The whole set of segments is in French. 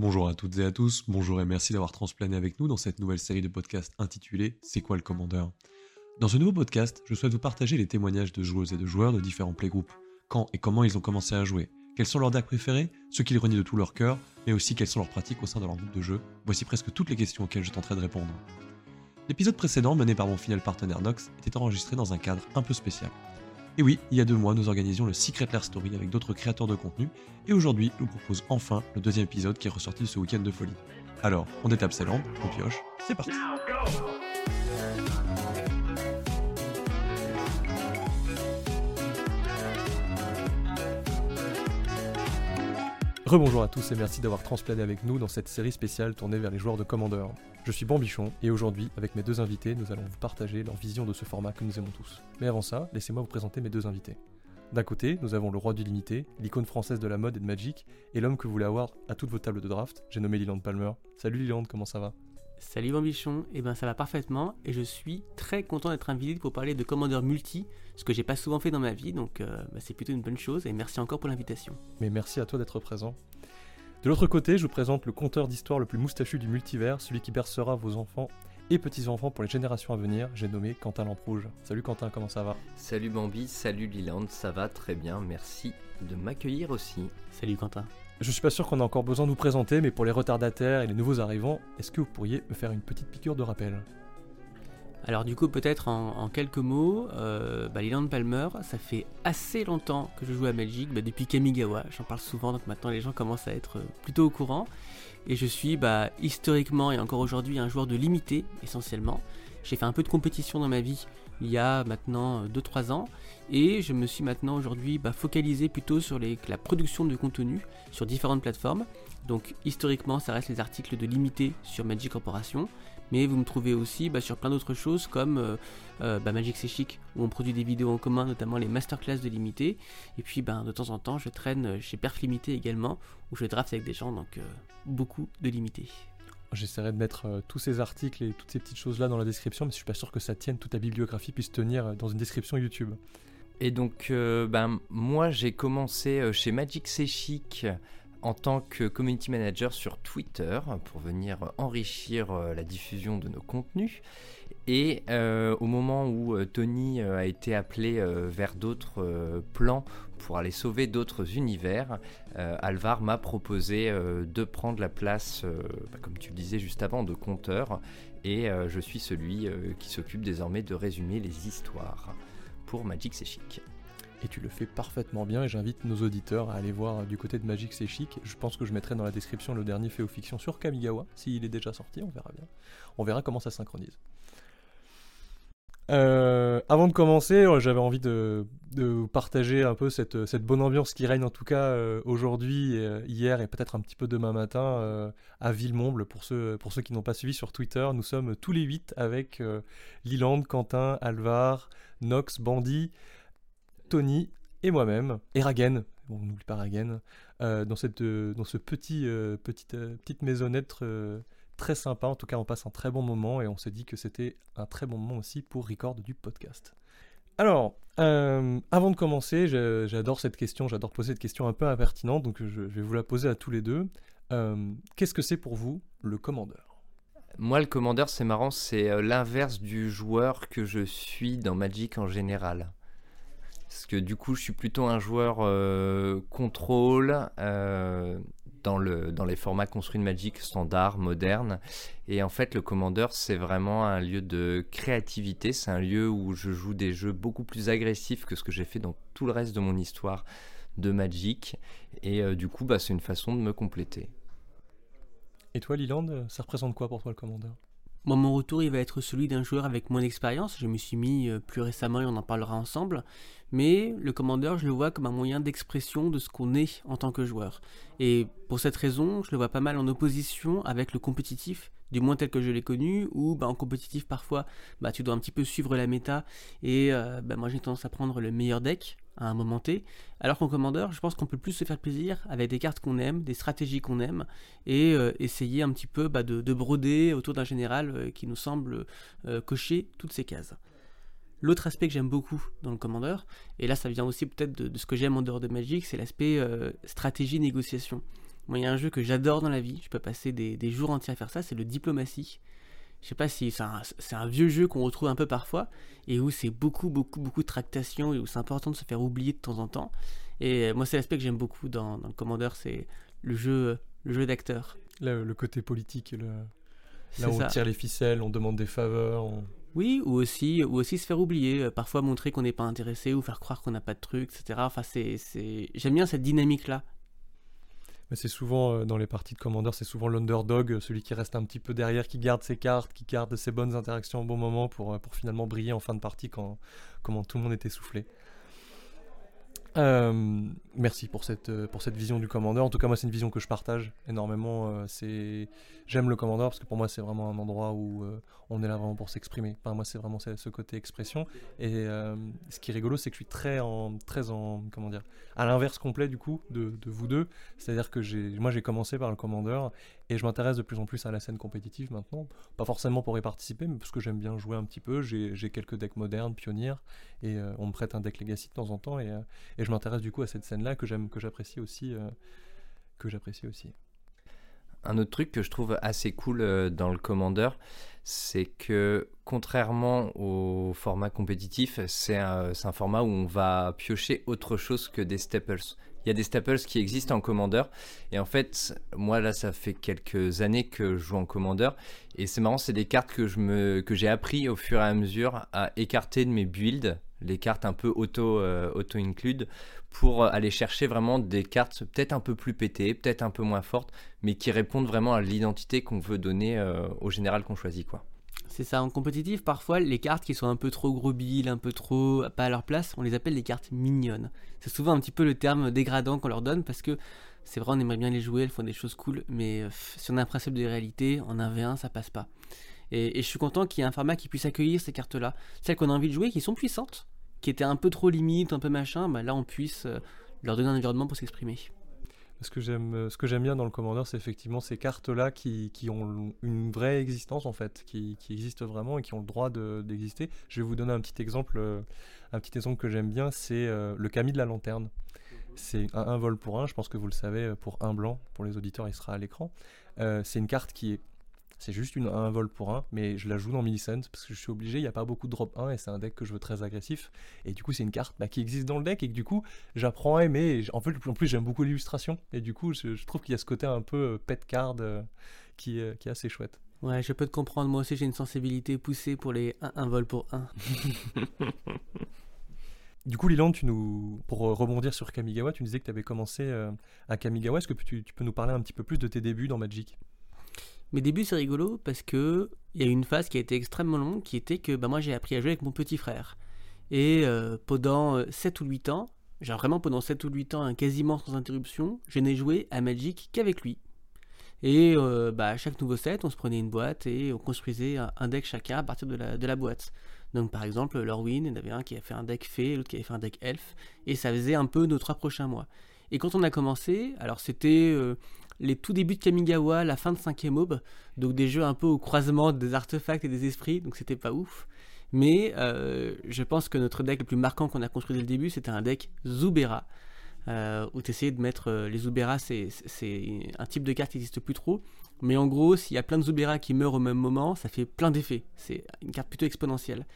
Bonjour à toutes et à tous, bonjour et merci d'avoir transplané avec nous dans cette nouvelle série de podcasts intitulée C'est quoi le commandeur? Dans ce nouveau podcast, je souhaite vous partager les témoignages de joueuses et de joueurs de différents playgroupes, quand et comment ils ont commencé à jouer, quels sont leurs decks préférés, ceux qu'ils renient de tout leur cœur, mais aussi quelles sont leurs pratiques au sein de leur groupe de jeu? Voici presque toutes les questions auxquelles je tenterai de répondre. L'épisode précédent, mené par mon fidèle partenaire Nox, était enregistré dans un cadre un peu spécial. Et oui, il y a deux mois, nous organisions le Secret Lair Story avec d'autres créateurs de contenu, et aujourd'hui, je vous propose enfin le deuxième épisode qui est ressorti de ce week-end de folie. Alors, on détape ses lampes, on pioche, c'est parti Rebonjour à tous et merci d'avoir transplané avec nous dans cette série spéciale tournée vers les joueurs de Commander. Je suis Bambichon et aujourd'hui, avec mes deux invités, nous allons vous partager leur vision de ce format que nous aimons tous. Mais avant ça, laissez-moi vous présenter mes deux invités. D'un côté, nous avons le roi du limité, l'icône française de la mode et de Magic, et l'homme que vous voulez avoir à toutes vos tables de draft, j'ai nommé Liland Palmer. Salut Liland, comment ça va? Salut Bambichon, et eh ben ça va parfaitement et je suis très content d'être invité pour parler de Commander Multi, ce que j'ai pas souvent fait dans ma vie, donc euh, bah, c'est plutôt une bonne chose et merci encore pour l'invitation. Mais merci à toi d'être présent. De l'autre côté, je vous présente le conteur d'histoire le plus moustachu du multivers, celui qui bercera vos enfants et petits-enfants pour les générations à venir, j'ai nommé Quentin Lamprouge. Salut Quentin, comment ça va? Salut Bambi, salut Liland, ça va très bien, merci de m'accueillir aussi. Salut Quentin. Je suis pas sûr qu'on a encore besoin de nous présenter, mais pour les retardataires et les nouveaux arrivants, est-ce que vous pourriez me faire une petite piqûre de rappel? Alors du coup peut-être en, quelques mots, euh, bah, Palmer, ça fait assez longtemps que je joue à Magic, bah, depuis Kamigawa, j'en parle souvent donc maintenant les gens commencent à être plutôt au courant. Et je suis bah, historiquement et encore aujourd'hui un joueur de limité essentiellement. J'ai fait un peu de compétition dans ma vie il y a maintenant 2-3 ans et je me suis maintenant aujourd'hui bah, focalisé plutôt sur la production de contenu sur différentes plateformes. Donc historiquement ça reste les articles de limité sur Magic Corporation, mais vous me trouvez aussi bah, sur plein d'autres choses comme euh, euh, bah, Magic C'est Chic où on produit des vidéos en commun, notamment les masterclass de limité. Et puis ben, de temps en temps je traîne chez Perf Limité également où je draft avec des gens, donc euh, beaucoup de limité. J'essaierai de mettre euh, tous ces articles et toutes ces petites choses-là dans la description, mais je suis pas sûr que ça tienne, toute la bibliographie puisse tenir dans une description YouTube. Et donc, euh, ben, moi, j'ai commencé chez Magic C'est Chic en tant que community manager sur Twitter pour venir enrichir la diffusion de nos contenus. Et au moment où Tony a été appelé vers d'autres plans pour aller sauver d'autres univers, euh, Alvar m'a proposé euh, de prendre la place, euh, bah, comme tu le disais juste avant, de conteur, et je suis celui qui s'occupe désormais de résumer les histoires pour Magic C'est Chic. Et tu le fais parfaitement bien et j'invite nos auditeurs à aller voir du côté de Magic C'est Chic. Je pense que je mettrai dans la description le dernier fait aux fictions sur Kamigawa. S'il est déjà sorti, on verra bien. On verra comment ça synchronise. Euh, avant de commencer, euh, j'avais envie de, partager un peu cette, cette, bonne ambiance qui règne en tout cas euh, aujourd'hui, hier et peut-être un petit peu demain matin à Villemomble. Pour ceux, pour ceux qui n'ont pas suivi sur Twitter, nous sommes tous les huit avec Liland, Quentin, Alvar, Nox, Bandy, Tony et moi-même, et Ragen, on n'oublie pas Ragen, dans, cette, dans ce petit, petite, petite maisonnette très sympa. En tout cas, on passe un très bon moment et on s'est dit que c'était un très bon moment aussi pour record du podcast. Alors, euh, avant de commencer, j'adore cette question, j'adore poser cette question un peu impertinente, donc je, vais vous la poser à tous les deux. Euh, qu'est-ce que c'est pour vous le commandeur? Moi, le commandeur, c'est marrant, c'est euh, l'inverse du joueur que je suis dans Magic en général. Parce que du coup, je suis plutôt un joueur contrôle, dans, le, dans les formats construits de Magic standard, moderne. Et en fait, le Commander, c'est vraiment un lieu de créativité. C'est un lieu où je joue des jeux beaucoup plus agressifs que ce que j'ai fait dans tout le reste de mon histoire de Magic. Et euh, du coup, bah, c'est une façon de me compléter. Et toi, Liland, ça représente quoi pour toi le Commander Moi, mon retour, il va être celui d'un joueur avec moins d'expérience. Je me suis mis euh, plus récemment et on en parlera ensemble mais le commandeur, je le vois comme un moyen d'expression de ce qu'on est en tant que joueur. Et pour cette raison, je le vois pas mal en opposition avec le compétitif, du moins tel que je l'ai connu, où bah, en compétitif parfois bah, tu dois un petit peu suivre la méta, et euh, bah, moi j'ai tendance à prendre le meilleur deck à un moment T, alors qu'en commandeur, je pense qu'on peut plus se faire plaisir avec des cartes qu'on aime, des stratégies qu'on aime, et euh, essayer un petit peu de, broder autour d'un général euh, qui nous semble cocher toutes ces cases. L'autre aspect que j'aime beaucoup dans le commandeur, et là ça vient aussi peut-être de, ce que j'aime en dehors de Magic, c'est l'aspect euh, stratégie-négociation. Moi, il y a un jeu que j'adore dans la vie, je peux passer des, des jours entiers à faire ça, c'est le Diplomatie. Je sais pas si c'est un, vieux jeu qu'on retrouve un peu parfois et où c'est beaucoup, beaucoup, beaucoup de tractation et où c'est important de se faire oublier de temps en temps. Et moi, c'est l'aspect que j'aime beaucoup dans, dans le Commander, c'est le jeu, le jeu d'acteur. Le, le côté politique, le, là où on ça. tire les ficelles, on demande des faveurs. on- Oui, ou aussi, ou aussi se faire oublier, euh, parfois montrer qu'on n'est pas intéressé ou faire croire qu'on n'a pas de truc, etc. Enfin, c'est. J'aime bien cette dynamique-là. Mais c'est souvent euh, dans les parties de Commander, c'est souvent l'underdog, euh, celui qui reste un petit peu derrière, qui garde ses cartes, qui garde ses bonnes interactions au bon moment pour, pour finalement briller en fin de partie quand, quand tout le monde est essoufflé. Euh, merci pour cette, euh, pour cette vision du Commander. En tout cas, moi, c'est une vision que je partage énormément. euh. J'aime le Commander parce que pour moi, c'est vraiment un endroit où on est là vraiment pour s'exprimer. Enfin, moi, c'est vraiment ce côté expression. Et ce qui est rigolo, c'est que je suis très en, très en, comment dire, à l'inverse complet du coup de, vous deux. C'est-à-dire que moi, j'ai commencé par le Commander et je m'intéresse de plus en plus à la scène compétitive maintenant. Pas forcément pour y participer, mais parce que j'aime bien jouer un petit peu. J'ai, quelques decks modernes, pionniers, et on me prête un deck Legacy de temps en temps, et, et je m'intéresse du coup à cette scène-là que j'aime, que j'apprécie aussi, euh, que j'apprécie aussi. Un autre truc que je trouve assez cool euh, dans le Commander, c'est que contrairement au format compétitif, c'est un, format où on va piocher autre chose que des staples. Il y a des staples qui existent en Commander, et en fait, moi là, ça fait quelques années que je joue en Commander, et c'est marrant, c'est des cartes que me que j'ai appris au fur et à mesure à écarter de mes builds, les cartes un peu auto euh, auto include, pour aller chercher vraiment des cartes peut-être un peu plus pétées, peut-être un peu moins fortes mais qui répondent vraiment à l'identité qu'on veut donner euh, au général qu'on choisit quoi. C'est ça, en compétitif, parfois, les cartes qui sont un peu trop gros billes, un peu trop pas à leur place, on les appelle les cartes mignonnes. C'est souvent un petit peu le terme dégradant qu'on leur donne parce que c'est vrai, on aimerait bien les jouer, elles font des choses cool, mais euh, si on a un principe de réalité, en 1v1, ça passe pas. Et je suis content qu'il y ait un format qui puisse accueillir ces cartes-là, celles qu'on a envie de jouer, qui sont puissantes, qui étaient un peu trop limites, un peu machin, bah là on puisse euh, leur donner un environnement pour s'exprimer. Ce que j'aime, euh, ce que j'aime bien dans le Commander, c'est effectivement ces cartes-là qui, ont une vraie existence en fait, qui, existent vraiment et qui ont le droit de- d'exister. Je vais vous donner un petit exemple, euh, un petit exemple que j'aime bien, c'est le Camille de la Lanterne. C'est un, vol pour un, je pense que vous le savez, pour un blanc, pour les auditeurs, il sera à l'écran. C'est une carte qui est, c'est juste une, un vol pour un, mais je la joue dans Millicent parce que je suis obligé, il n'y a pas beaucoup de drop 1 et c'est un deck que je veux très agressif. Et du coup, c'est une carte bah, qui existe dans le deck et que du coup, j'apprends à aimer. Et en fait, en plus, j'aime beaucoup l'illustration. Et du coup, je, je trouve qu'il y a ce côté un peu euh, pet card euh, qui, est- qui est assez chouette. Ouais, je peux te comprendre, moi aussi j'ai une sensibilité poussée pour les 1, 1 vol pour 1. Du coup, Liland, tu nous, pour euh, rebondir sur Kamigawa, tu nous disais que tu avais commencé à Kamigawa. Est-ce que tu, tu peux nous parler un petit peu plus de tes débuts dans Magic? Mes débuts, c'est rigolo parce que il y a eu une phase qui a été extrêmement longue qui était que bah, moi j'ai appris à jouer avec mon petit frère. Et euh, pendant euh, 7 ou 8 ans, genre vraiment pendant 7 ou 8 ans, hein, quasiment sans interruption, je n'ai joué à Magic qu'avec lui. Et euh, bah, à chaque nouveau set, on se prenait une boîte et on construisait un, deck chacun à partir de la, boîte. Donc par exemple, Lorwyn, il y en avait un qui avait fait un deck fée, l'autre qui avait fait un deck elfe, et ça faisait un peu nos trois prochains mois. Et quand on a commencé, alors c'était euh, les tout débuts de Kamigawa, la fin de 5ème aube, donc des jeux un peu au croisement des artefacts et des esprits, donc c'était pas ouf. Mais euh, je pense que notre deck le plus marquant qu'on a construit dès le début, c'était un deck Zubera, euh, où tu essayais de mettre euh, les Zubera, c'est un type de carte qui n'existe plus trop. Mais en gros, s'il y a plein de Zubera qui meurent au même moment, ça fait plein d'effets. C'est une carte plutôt exponentielle.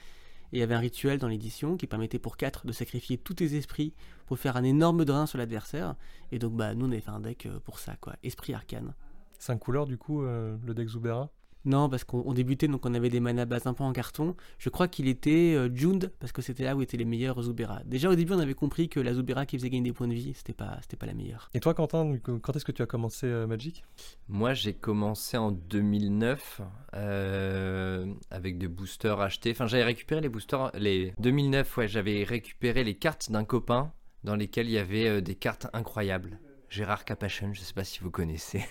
Il y avait un rituel dans l'édition qui permettait pour 4 de sacrifier tous tes esprits pour faire un énorme drain sur l'adversaire. Et donc, bah, nous, on avait fait un deck euh, pour ça, quoi. Esprit arcane. 5 couleurs, du coup, euh, le deck Zubera? Non, parce qu'on on débutait, donc on avait des mana base un peu en carton. Je crois qu'il était euh, Jund, parce que c'était là où étaient les meilleurs Zubera. Déjà au début, on avait compris que la Zubera qui faisait gagner des points de vie, c'était pas, c'était pas la meilleure. Et toi, Quentin, coup, quand est-ce que tu as commencé euh, Magic? Moi j'ai commencé en 2009 euh, avec des boosters achetés. Enfin j'avais récupéré les boosters. Les 2009 ouais j'avais récupéré les cartes d'un copain dans lesquelles il y avait euh, des cartes incroyables. Gérard Capachon, je sais pas si vous connaissez.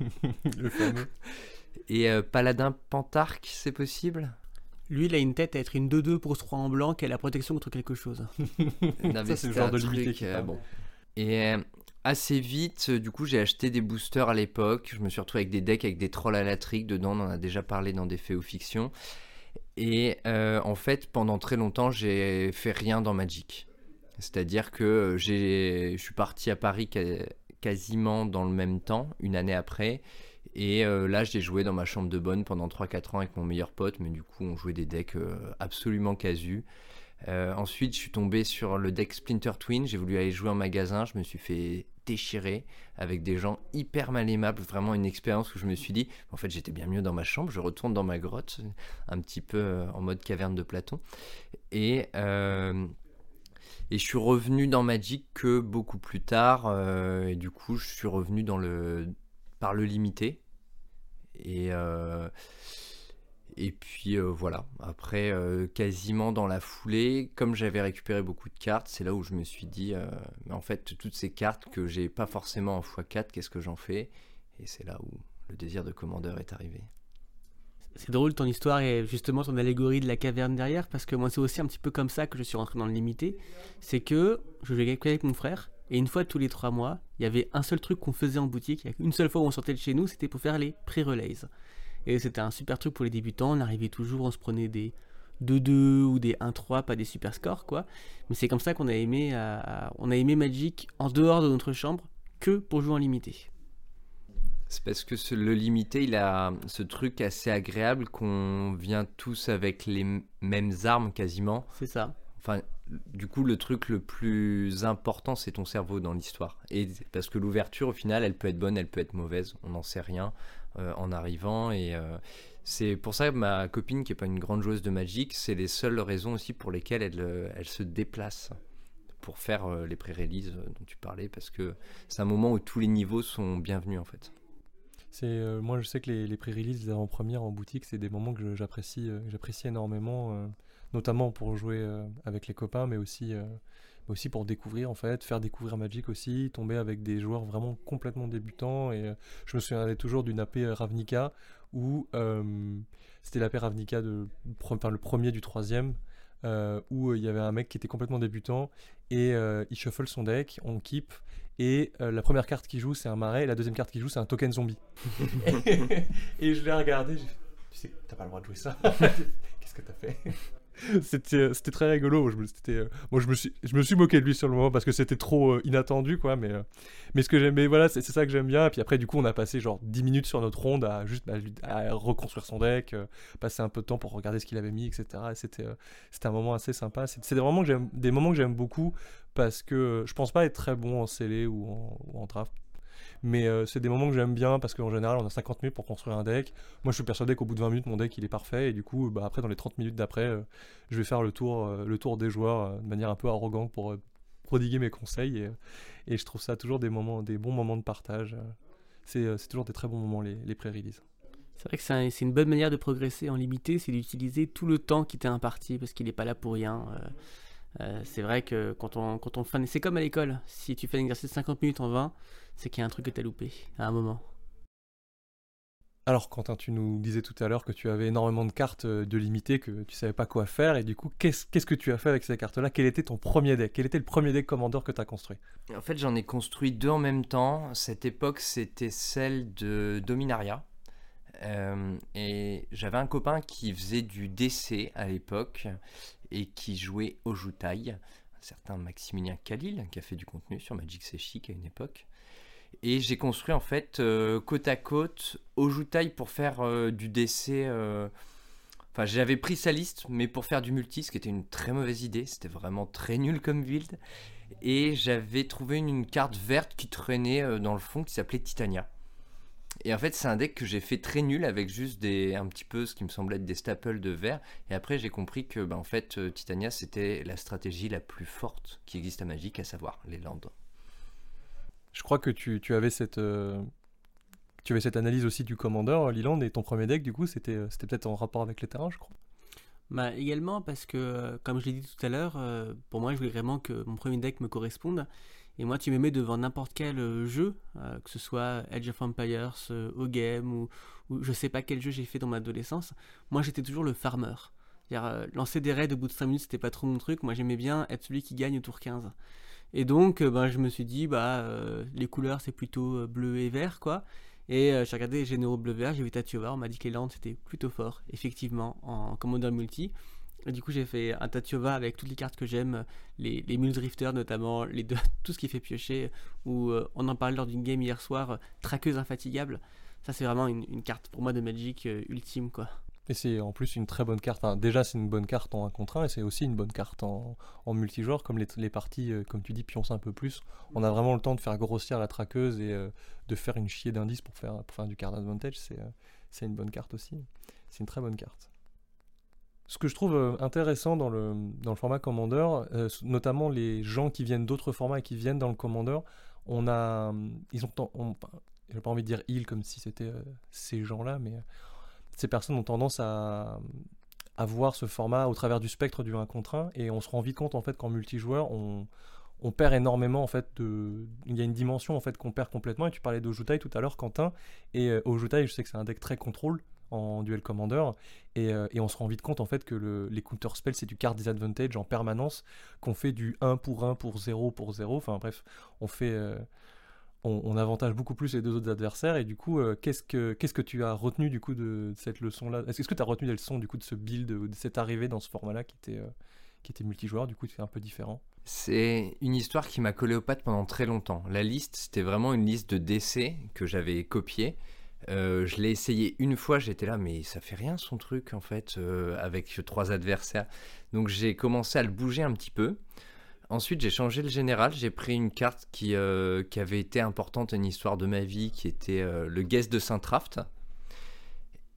Le fameux. Et euh, Paladin Pantarque, c'est possible? Lui, il a une tête à être une 2-2 pour 3 en blanc qui a la protection contre quelque chose. Non, Ça, c'est le genre de limité qui euh, bon. Et euh, assez vite, du coup, j'ai acheté des boosters à l'époque. Je me suis retrouvé avec des decks avec des trolls à la trick dedans. On en a déjà parlé dans des faits ou fictions. Et euh, en fait, pendant très longtemps, j'ai fait rien dans Magic. C'est-à-dire que j'ai, je suis parti à Paris qua- quasiment dans le même temps, une année après. Et là, j'ai joué dans ma chambre de bonne pendant 3-4 ans avec mon meilleur pote, mais du coup, on jouait des decks absolument casus. ensuite, je suis tombé sur le deck Splinter Twin. J'ai voulu aller jouer en magasin. Je me suis fait déchiré avec des gens hyper mal aimables, vraiment une expérience où je me suis dit, en fait j'étais bien mieux dans ma chambre, je retourne dans ma grotte, un petit peu euh, en mode caverne de Platon. Et, euh, je suis revenu dans Magic que beaucoup plus tard, euh, et du coup je suis revenu dans le, par le limité. Et, et puis euh, voilà, après euh, quasiment dans la foulée, comme j'avais récupéré beaucoup de cartes, c'est là où je me suis dit, euh, mais en fait toutes ces cartes que j'ai pas forcément en x4, qu'est-ce que j'en fais? Et c'est là où le désir de commandeur est arrivé. C'est drôle ton histoire et justement ton allégorie de la caverne derrière, parce que moi c'est aussi un petit peu comme ça que je suis rentré dans le limité. C'est que je jouais avec mon frère, et une fois tous les trois mois, il y avait un seul truc qu'on faisait en boutique, une seule fois où on sortait de chez nous, c'était pour faire les pré-relays. Et c'était un super truc pour les débutants. On arrivait toujours, on se prenait des 2-2 ou des 1-3, pas des super scores, quoi. Mais c'est comme ça qu'on a aimé, euh, on a aimé Magic en dehors de notre chambre que pour jouer en limité. C'est parce que le limité, il a ce truc assez agréable qu'on vient tous avec les mêmes armes quasiment. C'est ça. Enfin, du coup, le truc le plus important, c'est ton cerveau dans l'histoire. Et parce que l'ouverture, au final, elle peut être bonne, elle peut être mauvaise, on n'en sait rien. Euh, en arrivant. Et euh, c'est pour ça que ma copine, qui n'est pas une grande joueuse de Magic, c'est les seules raisons aussi pour lesquelles elle, euh, se déplace pour faire les pré-releases dont tu parlais, parce que c'est un moment où tous les niveaux sont bienvenus en fait. C'est moi je sais que les, pré-releases, les avant-premières en boutique, c'est des moments que j'apprécie énormément, notamment pour jouer avec les copains, mais aussi aussi pour découvrir en fait, faire découvrir Magic aussi, tomber avec des joueurs vraiment complètement débutants. Et euh, je me souviendrai toujours d'une AP Ravnica où euh, c'était l'AP Ravnica de, enfin, le premier du troisième. Euh, où il y avait un mec qui était complètement débutant et il shuffle son deck, on keep et la première carte qu'il joue c'est un marais et la deuxième carte qu'il joue c'est un token zombie. et je l'ai regardé, tu sais, t'as pas le droit de jouer ça. Qu'est-ce que t'as fait? C'était c'était très rigolo. Je me, euh, moi je me suis moqué de lui sur le moment parce que c'était trop euh, inattendu quoi mais euh, ce que voilà c'est ça que j'aime bien. Et puis après du coup on a passé genre 10 minutes sur notre ronde à juste bah, à reconstruire son deck passer un peu de temps pour regarder ce qu'il avait mis etc c'était un moment assez sympa. C'est des moments que j'aime des moments que j'aime beaucoup parce que je pense pas être très bon en scellé ou en, ou en draft mais euh, c'est des moments que j'aime bien parce qu'en général, on a 50 minutes pour construire un deck. Moi, je suis persuadé qu'au bout de 20 minutes, mon deck il est parfait. Et du coup, bah, après, dans les 30 minutes d'après, euh, je vais faire le tour, euh, le tour des joueurs de manière un peu arrogante pour prodiguer mes conseils. Et, je trouve ça toujours des, moments, des bons moments de partage. c'est toujours des très bons moments, les, les pré-releases. C'est vrai que c'est une bonne manière de progresser en limité, c'est d'utiliser tout le temps qui t'est imparti parce qu'il n'est pas là pour rien. C'est vrai que quand on, quand on fait, c'est comme à l'école, si tu fais un exercice de 50 minutes en 20, c'est qu'il y a un truc que tu as loupé à un moment. Alors Quentin, tu nous disais tout à l'heure que tu avais énormément de cartes euh, de limité, que tu savais pas quoi faire, et du coup, qu'est-ce, que tu as fait avec ces cartes-là? Quel était ton premier deck? Quel était le premier deck Commander que tu as construit? En fait, j'en ai construit deux en même temps. Cette époque, c'était celle de Dominaria. Euh, et j'avais un copain qui faisait du DC à l'époque et qui jouait au Jutai, un certain Maximilien Khalil, qui a fait du contenu sur Magic C'est à une époque. Et j'ai construit en fait euh, côte à côte au Jutai pour faire euh, du DC. Euh, enfin, j'avais pris sa liste, mais pour faire du multi, ce qui était une très mauvaise idée. C'était vraiment très nul comme build. Et j'avais trouvé une, carte verte qui traînait dans le fond qui s'appelait Titania. Et en fait, c'est un deck que j'ai fait très nul avec juste des, un petit peu ce qui me semblait être des staples de vert. Et après, j'ai compris que, bah, en fait, Titania, c'était la stratégie la plus forte qui existe à Magic, à savoir les landes. Je crois que tu, tu avais cette, euh, tu avais cette analyse aussi du commandeur, Liland, et ton premier deck, du coup, c'était, euh, c'était peut-être en rapport avec les terrains, je crois. Bah, également parce que, euh, comme je l'ai dit tout à l'heure, pour moi, je voulais vraiment que mon premier deck me corresponde. Et moi, tu me mets devant n'importe quel jeu, que ce soit Edge of Empires, O-Game, ou, ou, je sais pas quel jeu j'ai fait dans ma adolescence. Moi, j'étais toujours le farmer. lancer des raids au bout de 5 minutes, c'était pas trop mon truc. Moi, j'aimais bien être celui qui gagne au tour 15. Et donc, euh, ben, je me suis dit, bah, euh, les couleurs, c'est plutôt euh, bleu et vert, quoi. Et j'ai regardé les généraux bleu-vert, j'ai vu Tatiovar, on m'a dit que les landes, c'était plutôt fort, effectivement, en Commander Multi. Du coup, j'ai fait un Tatiova avec toutes les cartes que j'aime, les, les Mule Drifter notamment, les deux, tout ce qui fait piocher. Ou on en parlait lors d'une game hier soir, Traqueuse Infatigable. Ça, c'est vraiment une, une, carte pour moi de Magic ultime, quoi. Et c'est en plus une très bonne carte. déjà, c'est une bonne carte en 1 contre 1 et c'est aussi une bonne carte en, en multijoueur. Comme les, les parties, euh, comme tu dis, pioncent un peu plus. On a vraiment le temps de faire grossir la traqueuse et euh, de faire une chier d'indices pour faire, pour faire du card advantage. C'est euh, une bonne carte aussi. C'est une très bonne carte. Ce que je trouve intéressant dans le, dans le format Commander, notamment les gens qui viennent d'autres formats et qui viennent dans le Commander, on a. Ils ont. On, j'ai pas envie de dire ils comme si c'était ces gens-là, mais ces personnes ont tendance à, voir ce format au travers du spectre du 1 contre 1 et on se rend vite compte en fait qu'en multijoueur on, on perd énormément en fait de il y a une dimension en fait qu'on perd complètement et tu parlais d'Ojutai tout à l'heure Quentin et euh, Ojutai je sais que c'est un deck très contrôle en duel commander et, euh, et, on se rend vite compte en fait que le, les counter spells c'est du card disadvantage en permanence qu'on fait du 1 pour 1 pour 0 pour 0 enfin bref on fait euh, on, avantage beaucoup plus les deux autres adversaires. Et du coup, euh, qu'est-ce que qu'est-ce que tu as retenu du coup de cette leçon-là? Est-ce que tu as retenu des leçons du coup de ce build, de cette arrivée dans ce format-là qui était qui était multijoueur, du coup, c'est un peu différent C'est une histoire qui m'a collé aux pattes pendant très longtemps. La liste, c'était vraiment une liste de décès que j'avais copiée. Euh, je l'ai essayé une fois, j'étais là, mais ça fait rien son truc en fait, avec trois adversaires. Donc j'ai commencé à le bouger un petit peu. Ensuite, j'ai changé le général. J'ai pris une carte qui, euh, avait été importante une histoire de ma vie, qui était euh, le guest de Saint-Traft.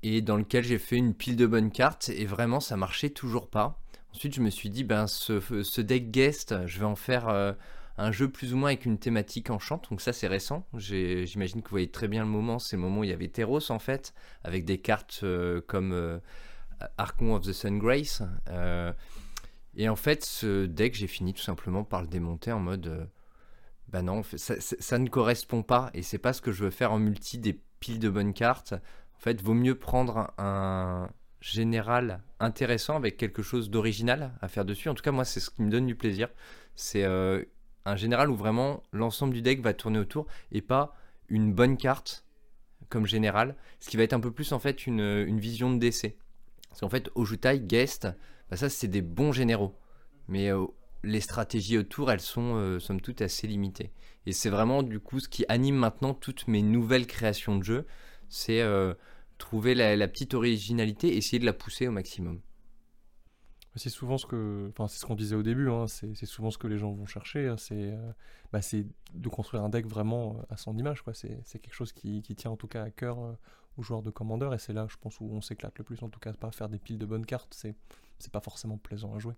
Et dans lequel j'ai fait une pile de bonnes cartes. Et vraiment, ça marchait toujours pas. Ensuite, je me suis dit, ben, ce, ce deck guest, je vais en faire euh, un jeu plus ou moins avec une thématique enchante. Donc, ça, c'est récent. J'imagine que vous voyez très bien le moment. C'est le moment où il y avait Teros, en fait, avec des cartes comme Archon of the Sun Grace. Et en fait, ce deck, j'ai fini tout simplement par le démonter en mode. Euh, bah non, ça, ne correspond pas et c'est pas ce que je veux faire en multi des piles de bonnes cartes. En fait, vaut mieux prendre un général intéressant avec quelque chose d'original à faire dessus. En tout cas, moi, c'est ce qui me donne du plaisir. C'est euh, un général où vraiment l'ensemble du deck va tourner autour et pas une bonne carte comme général. Ce qui va être un peu plus en fait une, vision de décès. Parce qu'en fait, Ojutai, Guest, bah, ça c'est des bons généraux. Mais euh, les stratégies autour, elles sont euh, somme toute assez limitées. Et c'est vraiment du coup ce qui anime maintenant toutes mes nouvelles créations de jeux, c'est euh, trouver la, petite originalité, essayer de la pousser au maximum. C'est souvent ce que, enfin c'est ce qu'on disait au début, hein, c'est souvent ce que les gens vont chercher, hein, bah, c'est de construire un deck vraiment à son image, quoi. C'est quelque chose qui, qui, tient en tout cas à cœur aux joueurs de Commander, et c'est là, je pense, où on s'éclate le plus, en tout cas, pas faire des piles de bonnes cartes, c'est c'est pas forcément plaisant à jouer.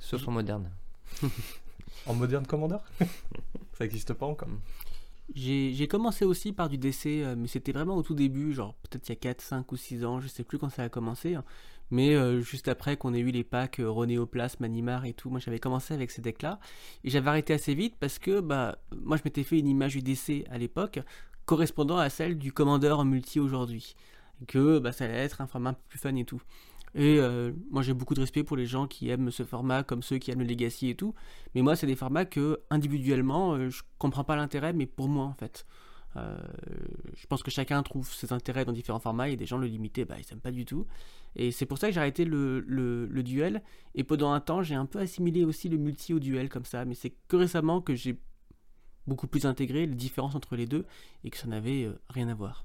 Sauf en moderne. en moderne Commander? Ça n'existe pas encore. J'ai commencé aussi par du DC, euh, mais c'était vraiment au tout début, genre peut-être il y a 4, 5 ou 6 ans, je sais plus quand ça a commencé. Hein. Mais euh, juste après qu'on ait eu les packs euh, Ronéoplasme, Manimar et tout, moi j'avais commencé avec ces decks-là. Et j'avais arrêté assez vite parce que bah, moi je m'étais fait une image du DC à l'époque correspondant à celle du commandeur multi aujourd'hui. Que bah, ça allait être un format un peu plus fun et tout. Et euh, moi j'ai beaucoup de respect pour les gens qui aiment ce format, comme ceux qui aiment le Legacy et tout. Mais moi c'est des formats que individuellement euh, je comprends pas l'intérêt, mais pour moi en fait. Euh, je pense que chacun trouve ses intérêts dans différents formats et des gens le limiter, bah, ils n'aiment pas du tout. Et c'est pour ça que j'ai arrêté le, le, duel. Et pendant un temps, j'ai un peu assimilé aussi le multi au duel comme ça. Mais c'est que récemment que j'ai beaucoup plus intégré les différences entre les deux et que ça n'avait rien à voir.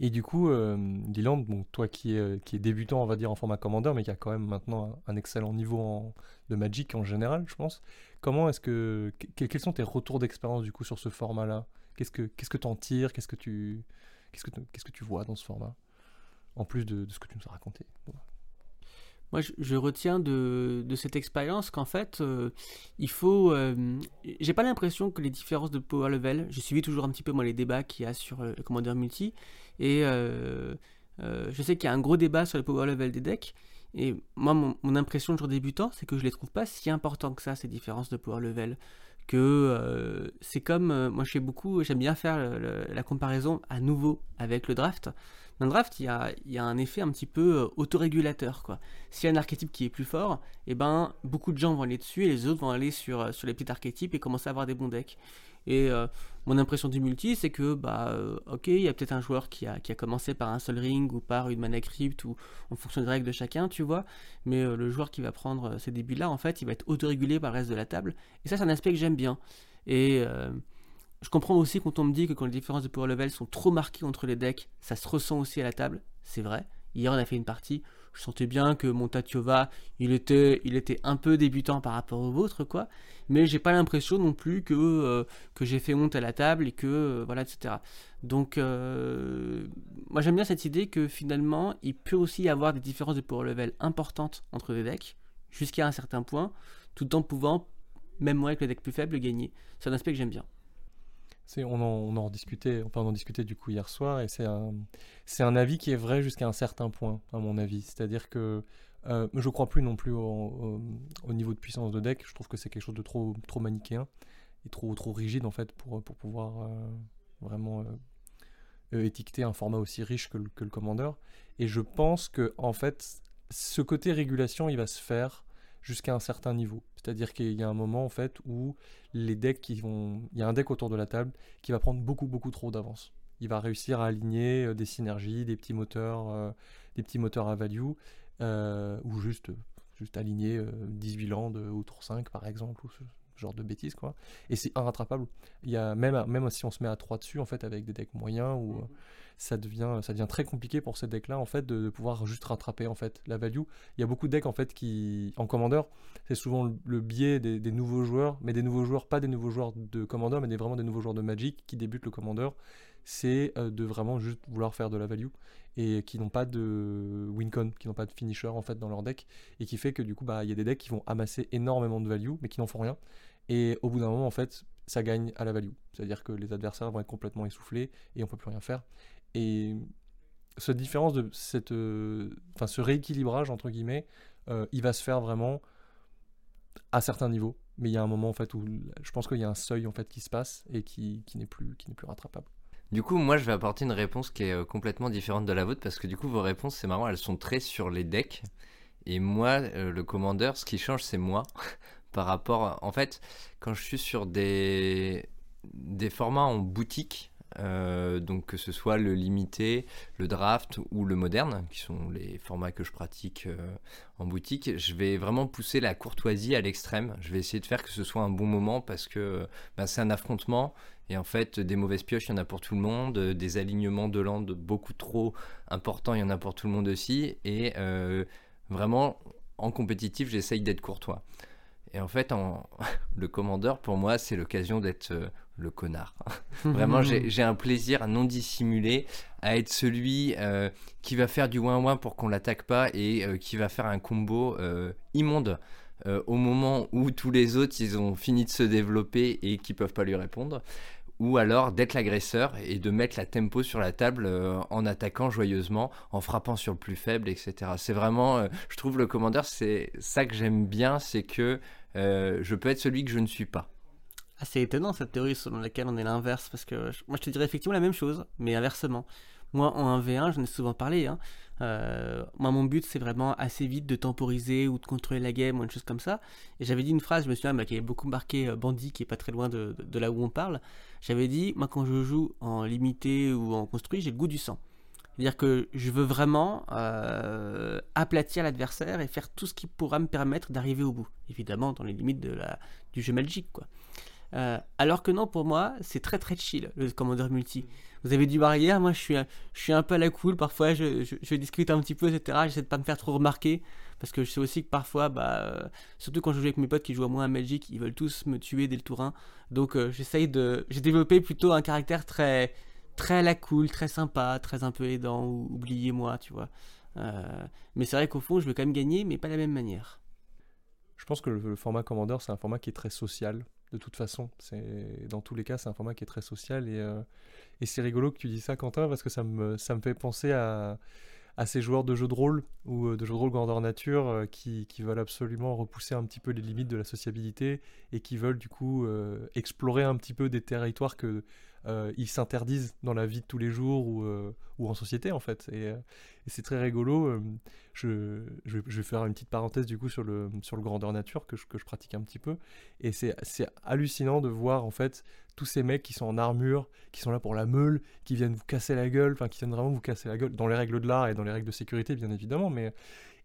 Et du coup, euh, Dylan, bon, toi qui es, euh, qui débutant, on va dire, en format Commander, mais qui a quand même maintenant un, excellent niveau de Magic en général, je pense. Comment est-ce que, quels sont tes retours d'expérience du coup sur ce format-là? Qu'est-ce que qu'est-ce que en tires? Qu'est-ce que tu qu'est-ce que qu'est-ce que tu vois dans ce format? En plus de, ce que tu nous as raconté. Moi, je, retiens de, cette expérience qu'en fait, euh, il faut. Euh, j'ai pas l'impression que les différences de power level. J'ai suivi toujours un petit peu moi les débats qu'il y a sur le Commander Multi et euh, euh, je sais qu'il y a un gros débat sur le power level des decks. Et moi, mon, impression de jour débutant, c'est que je les trouve pas si importants que ça, ces différences de power level. Que euh, c'est comme, moi je fais beaucoup, j'aime bien faire la comparaison à nouveau avec le draft. Dans le draft, il y a, y a, un effet un petit peu autorégulateur. Quoi. S'il y a un archétype qui est plus fort, et eh ben, beaucoup de gens vont aller dessus et les autres vont aller sur, sur les petits archétypes et commencer à avoir des bons decks. Et mon impression du multi, c'est que, bah, ok, il y a peut-être un joueur qui a, commencé par un seul ring ou par une mana crypt ou en fonction des règles de chacun, tu vois. Mais le joueur qui va prendre ces débuts-là, en fait, il va être autorégulé par le reste de la table. Et ça, c'est un aspect que j'aime bien. Et je comprends aussi quand on me dit que quand les différences de power level sont trop marquées entre les decks, ça se ressent aussi à la table. C'est vrai. Hier, on a fait une partie. Je sentais bien que mon Tatiova, il était, il était un peu débutant par rapport au vôtre, quoi. Mais j'ai pas l'impression non plus que, euh, que j'ai fait honte à la table et que, euh, voilà, etc. Donc, euh, moi j'aime bien cette idée que finalement, il peut aussi y avoir des différences de power level importantes entre les decks, jusqu'à un certain point, tout en pouvant, même moi avec les decks plus faibles, gagner. C'est un aspect que j'aime bien on, en, on discutait, en du coup hier soir, et c'est un, c'est un avis qui est vrai jusqu'à un certain point, à mon avis. C'est-à-dire que euh, je crois plus non plus au, niveau de puissance de deck. Je trouve que c'est quelque chose de trop, trop manichéen et trop, trop rigide en fait pour, pour pouvoir euh, vraiment euh, étiqueter un format aussi riche que le, que. Et je pense que en fait, ce côté régulation, il va se faire jusqu'à un certain niveau. C'est-à-dire qu'il y a un moment en fait où les decks qui vont, il y a un deck autour de la table qui va prendre beaucoup beaucoup trop d'avance. Il va réussir à aligner euh, des synergies, des petits moteurs, euh, des petits moteurs à value, euh, ou juste juste aligner 18 landes au tour 5 par exemple, ou ce genre de bêtises quoi. Et c'est irrattrapable. Il y a même même si on se met à 3 dessus en fait avec des decks moyens ou mhm ça devient, ça devient très compliqué pour ces decks-là en fait de, pouvoir juste rattraper en fait la value. Il y a beaucoup de decks en fait qui, en commandeur, c'est souvent le, biais des, nouveaux joueurs, mais des nouveaux joueurs, pas des nouveaux joueurs de commandeur, mais des, vraiment des nouveaux joueurs de Magic qui débutent le commandeur, c'est euh, de vraiment juste vouloir faire de la value et qui n'ont pas de wincon, qui n'ont pas de finisher en fait dans leur deck et qui fait que du coup bah il y a des decks qui vont amasser énormément de value mais qui n'en font rien et au bout d'un moment en fait ça gagne à la value. C'est-à-dire que les adversaires vont être complètement essoufflés et on peut plus rien faire. Et cette différence de cette, euh, enfin ce rééquilibrage entre guillemets, euh, il va se faire vraiment à certains niveaux. Mais il y a un moment en fait où je pense qu'il y a un seuil en fait qui se passe et qui, qui n'est plus qui n'est plus rattrapable. Du coup, moi, je vais apporter une réponse qui est euh, complètement différente de la vôtre parce que du coup, vos réponses, c'est marrant, elles sont très sur les decks. Et moi, le commandeur, ce qui change, c'est moi. Par rapport, en fait, quand je suis sur des, des formats en boutique, euh, donc que ce soit le limité, le draft ou le moderne, qui sont les formats que je pratique euh, en boutique, je vais vraiment pousser la courtoisie à l'extrême. Je vais essayer de faire que ce soit un bon moment parce que ben, c'est un affrontement. Et en fait, des mauvaises pioches, il y en a pour tout le monde. Des alignements de landes beaucoup trop importants, il y en a pour tout le monde aussi. Et euh, vraiment, en compétitif, j'essaye d'être courtois. Et en fait, le commandeur, pour moi, c'est l'occasion d'être le connard. Vraiment, j'ai un plaisir non dissimulé à être celui euh, qui va faire du ouin-ouin pour qu'on l'attaque pas et euh, qui va faire un combo euh, immonde au moment où tous les autres ils ont fini de se développer et qui peuvent pas lui répondre. Ou alors d'être l'agresseur et de mettre la tempo sur la table en attaquant joyeusement, en frappant sur le plus faible, etc. C'est vraiment, je trouve le commandeur, c'est ça que j'aime bien, c'est que je peux être celui que je ne suis pas assez étonnant cette théorie selon laquelle on est l'inverse, parce que moi je te dirais effectivement la même chose, mais inversement. Moi en 1v1, j'en ai souvent parlé, hein, euh, moi mon but c'est vraiment assez vite de temporiser ou de contrôler la game ou une chose comme ça. Et j'avais dit une phrase, je me souviens, bah, qui avait beaucoup marqué euh, Bandit, qui est pas très loin de, de, là où on parle. J'avais dit, moi quand je joue en limité ou en construit, j'ai le goût du sang. C'est-à-dire que je veux vraiment euh, aplatir l'adversaire et faire tout ce qui pourra me permettre d'arriver au bout. Évidemment, dans les limites de la, du jeu Magic, quoi. Euh, alors que non, pour moi, c'est très très chill le commandeur multi. Vous avez du barrière, moi je suis, je suis un peu à la cool, parfois je, je, discute un petit peu, etc. J'essaie de pas me faire trop remarquer, parce que je sais aussi que parfois, bah, euh, surtout quand je joue avec mes potes qui jouent à moins à Magic, ils veulent tous me tuer dès le tour 1. Donc euh, j'essaye de. J'ai développé plutôt un caractère très, très à la cool, très sympa, très un peu aidant, ou oubliez-moi, tu vois. mais c'est vrai qu'au fond, je veux quand même gagner, mais pas de la même manière. Je pense que le, format Commander, c'est un format qui est très social, de toute façon. C'est Dans tous les cas, c'est un format qui est très social. Et, euh, et c'est rigolo que tu dis ça, Quentin, parce que ça me, ça me fait penser à, à ces joueurs de jeux de rôle ou euh, de jeux de rôle grandeur nature euh, qui, qui, veulent absolument repousser un petit peu les limites de la sociabilité et qui veulent du coup explorer un petit peu des territoires que euh, ils s'interdisent dans la vie de tous les jours ou, euh, ou en société en fait. Et, euh, c'est très rigolo. je, je, vais- faire une petite parenthèse du coup sur le, sur le grandeur nature que je, que je pratique un petit peu. Et c'est c'est hallucinant de voir en fait tous ces mecs qui sont en armure, qui sont là pour la meule, qui viennent vous casser la gueule, enfin qui viennent vraiment vous casser la gueule, dans les règles de l'art et dans les règles de sécurité bien évidemment, mais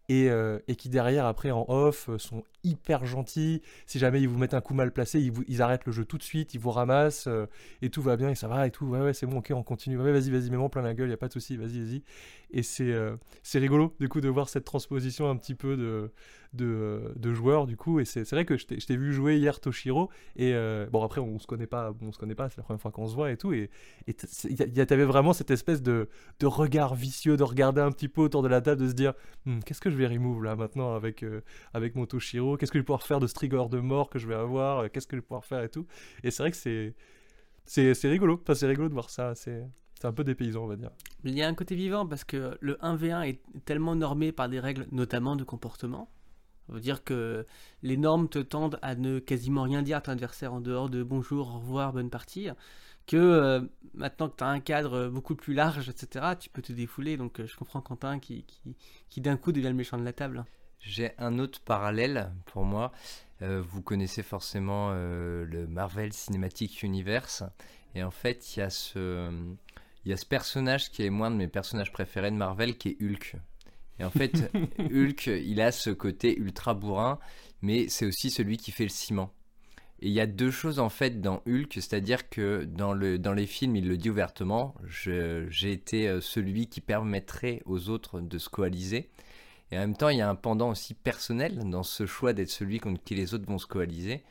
et, euh, et qui derrière après en off euh, sont hyper gentils. Si jamais ils vous mettent un coup mal placé, ils arrêtent le jeu tout de suite, ils vous ramassent euh, et tout va bien et ça va et tout. Ouais ouais c'est bon ok on continue. Ouais vas-y vas-y mets-moi plein la gueule y a pas de souci vas-y vas-y. Et c'est euh, rigolo du coup de voir cette transposition un petit peu de de, euh, de joueurs du coup et c'est vrai que je t'ai vu jouer hier Toshiro et euh, bon après on se connaît pas on se connaît pas c'est la première fois qu'on se voit et tout et t'avais vraiment cette espèce de de regard vicieux de regarder un petit peu autour de la table de se dire Hmm, qu'est-ce que je vais remove là maintenant avec, euh, avec mon Toshiro? Qu'est-ce que je vais pouvoir faire de ce trigger de mort que je vais avoir? Qu'est-ce que je vais pouvoir faire et tout? Et c'est vrai que c'est, c'est rigolo. Enfin, c'est rigolo de voir ça. C'est, c'est un peu dépaysant, on va dire. Il y a un côté vivant parce que le 1v1 est tellement normé par des règles, notamment de comportement. Ça veut dire que les normes te tendent à ne quasiment rien dire à ton adversaire en dehors de bonjour, au revoir, bonne partie. Que euh, maintenant que tu as un cadre beaucoup plus large, etc., tu peux te défouler. Donc euh, je comprends Quentin qui, qui, qui d'un coup devient le méchant de la table. J'ai un autre parallèle pour moi. Euh, vous connaissez forcément euh, le Marvel Cinematic Universe. Et en fait, il y, a ce- il y a ce personnage qui est moi un de mes personnages préférés de Marvel, qui est Hulk. Et en fait, Hulk, il a ce côté ultra bourrin, mais c'est aussi celui qui fait le ciment. Et il y a deux choses en fait dans Hulk, c'est-à-dire que dans, le, dans les films, il le dit ouvertement, j'ai été euh, celui qui permettrait aux autres de se coaliser. Et en même temps, il y a un pendant aussi personnel dans ce choix d'être celui contre qui les autres vont se coaliser.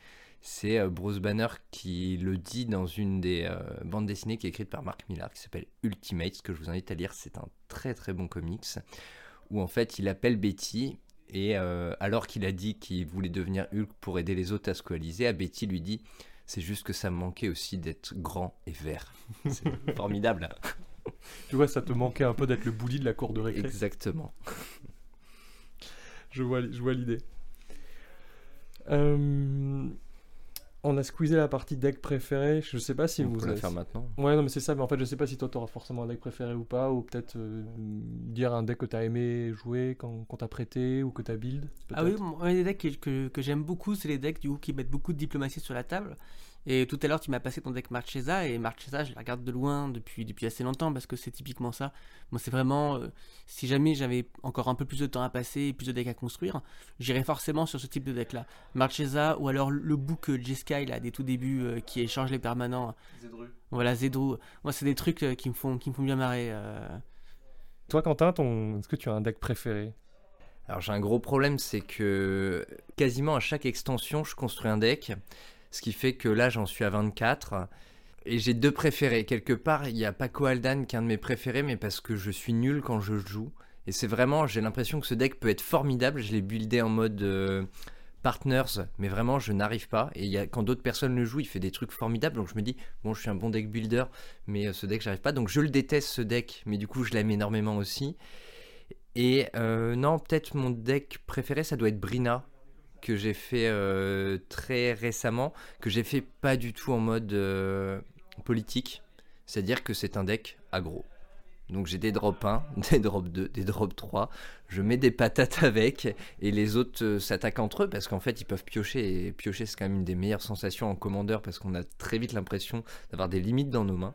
C'est euh, Bruce Banner qui le dit dans une des euh, bandes dessinées qui est écrite par Mark Millar, qui s'appelle Ultimate, que je vous invite à lire. C'est un très très bon comics, où en fait il appelle Betty, et euh, alors qu'il a dit qu'il voulait devenir Hulk pour aider les autres à se coaliser, à Betty lui dit c'est juste que ça me manquait aussi d'être grand et vert. C'est formidable. Tu vois, ça te manquait un peu d'être le bully de la cour de récré. Exactement. Je vois, je vois l'idée. Euh, on a squeezé la partie deck préféré. Je sais pas si On vous peut la faire maintenant. Ouais, non, mais c'est ça, mais en fait, je sais pas si toi t'auras forcément un deck préféré ou pas, ou peut-être euh, dire un deck que t'as aimé jouer, quand, quand t'as prêté, ou que t'as build. Ah oui, moi, les decks que, que- que j'aime beaucoup, c'est les decks du coup qui mettent beaucoup de diplomatie sur la table. Et tout à l'heure, tu m'as passé ton deck Marchesa, et Marchesa, je la regarde de loin depuis, depuis assez longtemps parce que c'est typiquement ça. Moi, c'est vraiment, euh, si jamais j'avais encore un peu plus de temps à passer et plus de decks à construire, j'irais forcément sur ce type de deck-là. Marchesa, ou alors le book J-Sky, là, des tout débuts, euh, qui échange les permanents. Voilà, Zedru. Moi, c'est des trucs euh, qui me font, qui me font bien marrer. euh. Toi, Quentin, ton... est-ce que tu as un deck préféré? Alors j'ai un gros problème, c'est que quasiment à chaque extension, je construis un deck, ce qui fait que là j'en suis à 24. Et j'ai deux préférés. Quelque part, il y a Paco Aldan qui est un de mes préférés, mais parce que je suis nul quand je joue. Et c'est vraiment, j'ai l'impression que ce deck peut être formidable. Je l'ai buildé en mode euh, partners, mais vraiment je n'arrive pas. Et quand d'autres personnes le jouent, il fait des trucs formidables. Donc je me dis, bon, je suis un bon deck builder, mais euh, ce deck, j'arrive pas. Donc je le déteste ce deck, mais du coup, je l'aime énormément aussi. Et euh, non, peut-être mon deck préféré, ça doit être Brina, que j'ai fait euh, très récemment, que j'ai fait pas du tout en mode euh, politique. C'est-à-dire que c'est un deck aggro. Donc j'ai des drop 1, des drop 2, des drop 3. Je mets des patates avec et les autres euh, s'attaquent entre eux parce qu'en fait ils peuvent piocher et piocher c'est quand même une des meilleures sensations en commandeur parce qu'on a très vite l'impression d'avoir des limites dans nos mains.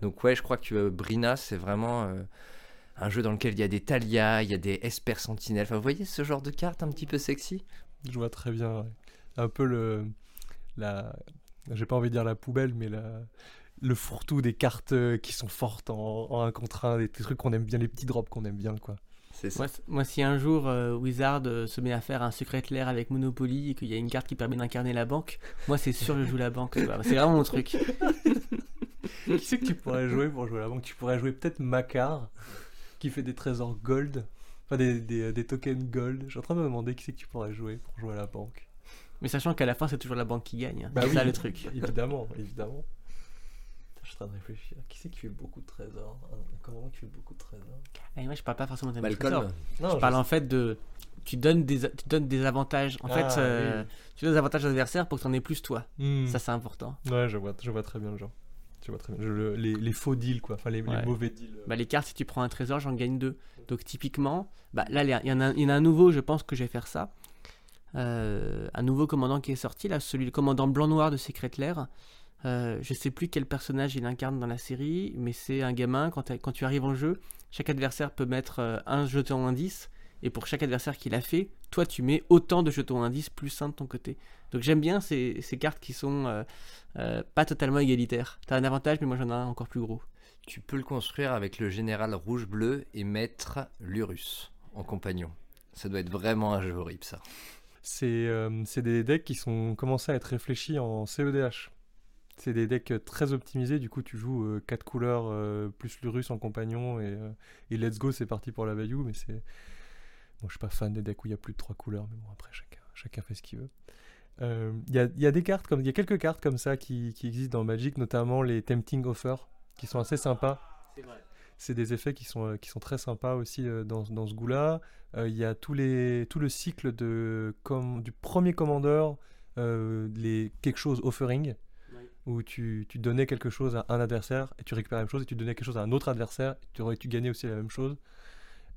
Donc ouais, je crois que Brina c'est vraiment un jeu dans lequel il y a des Talia, il y a des Esper Sentinelles. Enfin, vous voyez ce genre de carte un petit peu sexy? Je vois très bien. ouais. Un peu le. La. J'ai pas envie de dire la poubelle, mais la. Le fourre-tout des cartes euh, qui sont fortes en, en 1 contre 1, des trucs qu'on aime bien, les petits drops qu'on aime bien, quoi. C'est ça. Moi, si un jour euh, Wizard euh, se met à faire un secret lair avec Monopoly et qu'il y a une carte qui permet d'incarner la banque, moi c'est sûr je joue la banque. C'est vraiment mon truc. qui c'est que tu pourrais jouer pour jouer la banque? Tu pourrais jouer peut-être Macar, qui fait des trésors gold, enfin des, des, des tokens gold. Je suis en train de me demander qui c'est que tu pourrais jouer pour jouer à la banque. Mais sachant qu'à la fin c'est toujours la banque qui gagne. hein. Bah c'est oui. ça le truc. Évidemment, évidemment. Je suis en train de réfléchir. Qui c'est qui fait beaucoup de trésors hein? Comment tu fais beaucoup de trésors Et moi je parle pas forcément de Malcolm Non, Je parle en fait de. Tu donnes des, tu donnes des avantages. En Ah, fait, euh, oui. tu donnes des avantages aux adversaires pour que tu en aies plus toi. Hmm. Ça c'est important. Ouais, je vois, je vois très bien le genre. Tu vois très bien. Je le- les, les faux deals, quoi. Enfin, les, mauvais deals. Bah, les cartes, si tu prends un trésor, j'en gagne deux. Donc typiquement, bah, là, il y, en a- un nouveau, je pense que je vais faire ça. Euh, un nouveau commandant qui est sorti, là, celui le commandant blanc-noir de Secret Lair. Euh, je sais plus quel personnage il incarne dans la série, mais c'est un gamin, quand, tu arrives en jeu, chaque adversaire peut mettre euh, un jeton indice, et pour chaque adversaire qu'il a fait, toi tu mets autant de jetons indices plus un de ton côté. Donc j'aime bien ces, cartes qui sont euh, pas totalement égalitaires. T'as un avantage, mais moi j'en ai un encore plus gros. Tu peux le construire avec le général rouge-bleu et mettre l'Urus en compagnon. Ça doit être vraiment un jeu horrible, ça. C'est euh, des decks qui sont commencés à être réfléchis en CEDH. C'est des decks très optimisés, du coup tu joues 4 couleurs euh, plus l'Urus en compagnon et, euh, et let's go, c'est parti pour la value, mais c'est... Bon, je suis pas fan des decks où il y a plus de 3 couleurs, mais bon après chacun, chacun fait ce qu'il veut. Euh, Il y, a, y a des cartes comme il y a quelques cartes comme ça qui, qui existent dans Magic, notamment les Tempting Offer, qui sont assez sympas. C'est vrai. C'est des effets qui sont, euh, qui sont très sympas aussi euh, dans, dans ce goût-là. Euh, Il y a tous les, tout le cycle de, comme, du premier commandeur, euh, les quelque chose offering, Oui. où tu, tu donnais quelque chose à un adversaire et tu récupères la même chose, et tu donnais quelque chose à un autre adversaire et tu, aurais- tu gagnais aussi la même chose.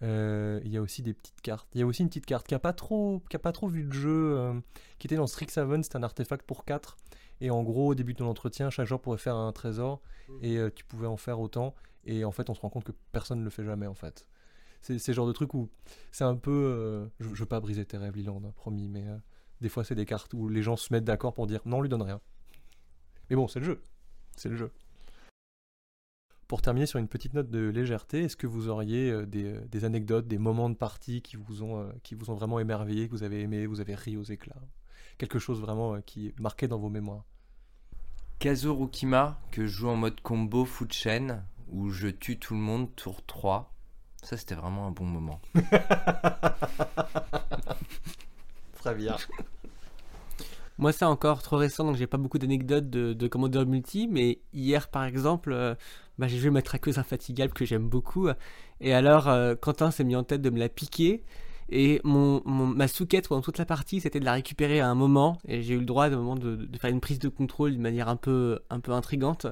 Euh, Il y a aussi des petites cartes. Il y a aussi une petite carte qui a pas trop, qui a pas trop vu le jeu, qui était dans Strixhaven, c'était un artefact pour 4. Et en gros, au début de ton entretien, chaque joueur pourrait faire un trésor et euh, tu pouvais en faire autant. Et en fait, on se rend compte que personne ne le fait jamais en fait. C'est le genre de truc où c'est un peu. euh, je, je veux pas briser tes rêves, Liland, hein, promis, mais euh, des fois, c'est des cartes où les gens se mettent d'accord pour dire non, on lui donne rien. Mais bon, c'est le jeu. C'est le jeu. Pour terminer sur une petite note de légèreté, est-ce que vous auriez des, des anecdotes, des moments de partie qui vous ont, qui vous ont vraiment émerveillé, que vous avez aimé, vous avez ri aux éclats? Quelque chose vraiment qui est marqué dans vos mémoires? Kazo Rukima, que je joue en mode combo foot chain, où je tue tout le monde tour 3. Ça, c'était vraiment un bon moment. Très bien. Moi, c'est encore trop récent, donc j'ai pas beaucoup d'anecdotes de, de commandeur multi. Mais hier, par exemple, euh, bah, j'ai joué ma traqueuse infatigable que j'aime beaucoup. Et alors, euh, Quentin s'est mis en tête de me la piquer. Et mon, ma sous-quête pendant toute la partie, c'était de la récupérer à un moment. Et j'ai eu le droit, de moment, de, faire une prise de contrôle d'une manière un peu, intrigante.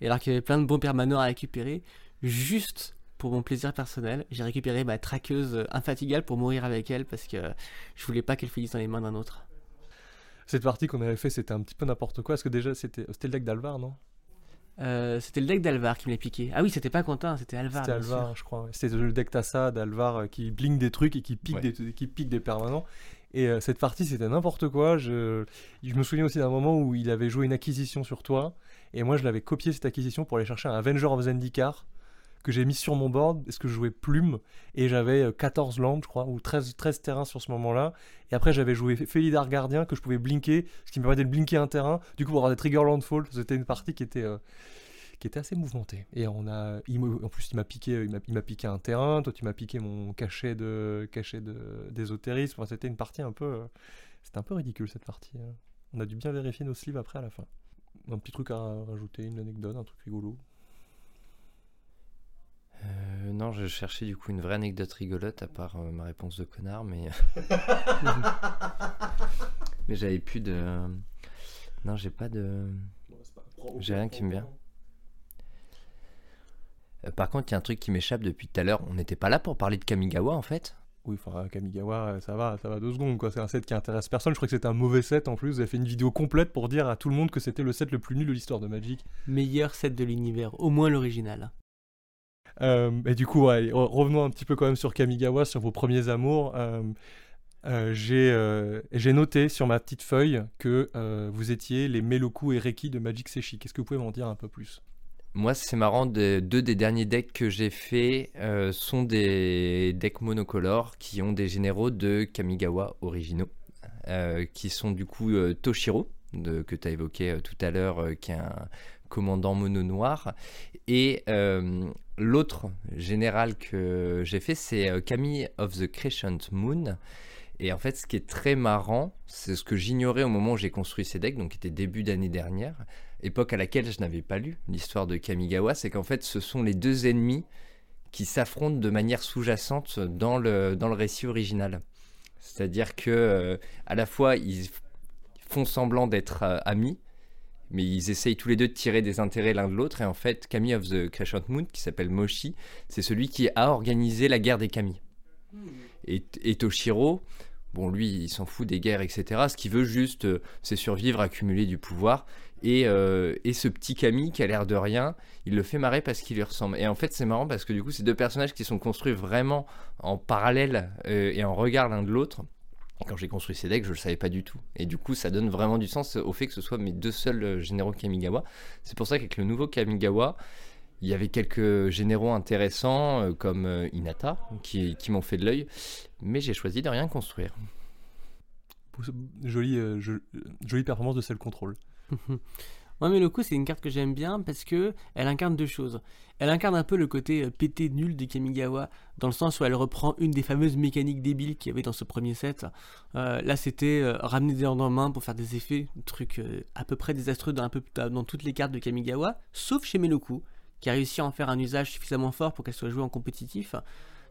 Et alors qu'il y avait plein de bons permanents à récupérer, juste pour mon plaisir personnel, j'ai récupéré ma traqueuse infatigable pour mourir avec elle parce que je voulais pas qu'elle finisse dans les mains d'un autre. Cette partie qu'on avait fait, c'était un petit peu n'importe quoi. Est-ce que déjà, c'était le deck d'Alvar, non? Euh, c'était le deck d'Alvar qui me l'a piqué. Ah oui, c'était pas Quentin, c'était Alvar. C'était sûr. Alvar, je crois. C'était le deck Tassa d'Alvar euh, qui bling des trucs et qui pique, Ouais. des, qui pique des permanents. Et euh, cette partie, c'était n'importe quoi. Je, je me souviens aussi d'un moment où il avait joué une acquisition sur toi. Et moi, je l'avais copié cette acquisition pour aller chercher un Avenger of Zendikar que j'ai mis sur mon board parce que je jouais Plume. Et j'avais euh, 14 landes, je crois, ou 13, 13 terrains sur ce moment-là. Et après, j'avais joué Felidar Gardien que je pouvais blinker, ce qui me permettait de blinker un terrain. Du coup, pour avoir des Trigger Landfall, c'était une partie qui était. euh, qui était assez mouvementée. Et on a, en plus, il m'a piqué, il m'a, piqué un terrain. Toi, tu m'as piqué mon cachet de, cachet de, d'ésotérisme. Enfin, c'était une partie un peu, euh, c'était un peu ridicule cette partie. hein. On a dû bien vérifier nos sleeves après à la fin. Un petit truc à rajouter, une anecdote, un truc rigolo. Euh, non, je cherchais du coup une vraie anecdote rigolote, à part euh, ma réponse de connard, mais. mais j'avais plus de. Non, j'ai pas de. J'ai rien qui me vient. Euh, Par contre, il y a un truc qui m'échappe depuis tout à l'heure. On n'était pas là pour parler de Kamigawa en fait Oui, enfin, Kamigawa, euh, ça va, ça va deux secondes, quoi. C'est un set qui intéresse personne. Je crois que c'était un mauvais set en plus. Vous avez fait une vidéo complète pour dire à tout le monde que c'était le set le plus nul de l'histoire de Magic. Meilleur set de l'univers, au moins l'original. Euh, et du coup, revenons un petit peu quand même sur Kamigawa, sur vos premiers amours. Euh, euh, j'ai noté sur ma petite feuille que vous étiez les Meloku et Reiki de Magic Seshi. Qu'est-ce que vous pouvez m'en dire un peu plus? Moi, c'est marrant, de- deux des derniers decks que j'ai fait sont des decks monocolores qui ont des généraux de Kamigawa originaux, qui sont du coup Toshiro, que tu as évoqué tout à l'heure, qui est un commandant mono noir, et l'autre général que j'ai fait, c'est euh, Kami of the Crescent Moon. Et en fait, ce qui est très marrant, c'est ce que j'ignorais au moment où j'ai construit ces decks, donc qui était début d'année dernière, époque à laquelle je n'avais pas lu l'histoire de Kamigawa, c'est qu'en fait ce sont les deux ennemis qui s'affrontent de manière sous-jacente dans le, dans le récit original. C'est-à-dire que euh, à la fois ils font semblant d'être euh, amis, mais ils essayent tous les deux de tirer des intérêts l'un de l'autre. Et en fait, Kami of the Crescent Moon, qui s'appelle Moshi, c'est celui qui a organisé la guerre des Kami. Et, et Toshiro, bon, lui, il s'en fout des guerres, etc. Ce qu'il veut juste, euh, c'est survivre, accumuler du pouvoir. Et, euh, et, ce petit Camille qui a l'air de rien, il le fait marrer parce qu'il lui ressemble. Et en fait, c'est marrant parce que du coup, c'est deux personnages qui sont construits vraiment en parallèle euh, et en regard l'un de l'autre. Et quand j'ai construit ces decks, je le savais pas du tout. Et du coup, ça donne vraiment du sens au fait que ce soit mes deux seuls euh, généraux Kamigawa. C'est pour ça qu'avec le nouveau Kamigawa, il y avait quelques généraux intéressants euh, comme euh, Inata qui, qui m'ont fait de l'œil, mais j'ai choisi de rien construire. Jolie, euh, jo- jolie performance de celle contrôle. Le coup, c'est une carte que j'aime bien parce que elle incarne deux choses. Elle incarne un peu le côté euh, pété nul de Kamigawa, dans le sens où elle reprend une des fameuses mécaniques débiles qu'il y avait dans ce premier set. Euh, là, c'était euh, ramener des ordres en main pour faire des effets, truc à peu près désastreux dans, dans toutes les cartes de Kamigawa, sauf chez Meloku, qui a réussi à en faire un usage suffisamment fort pour qu'elle soit jouée en compétitif.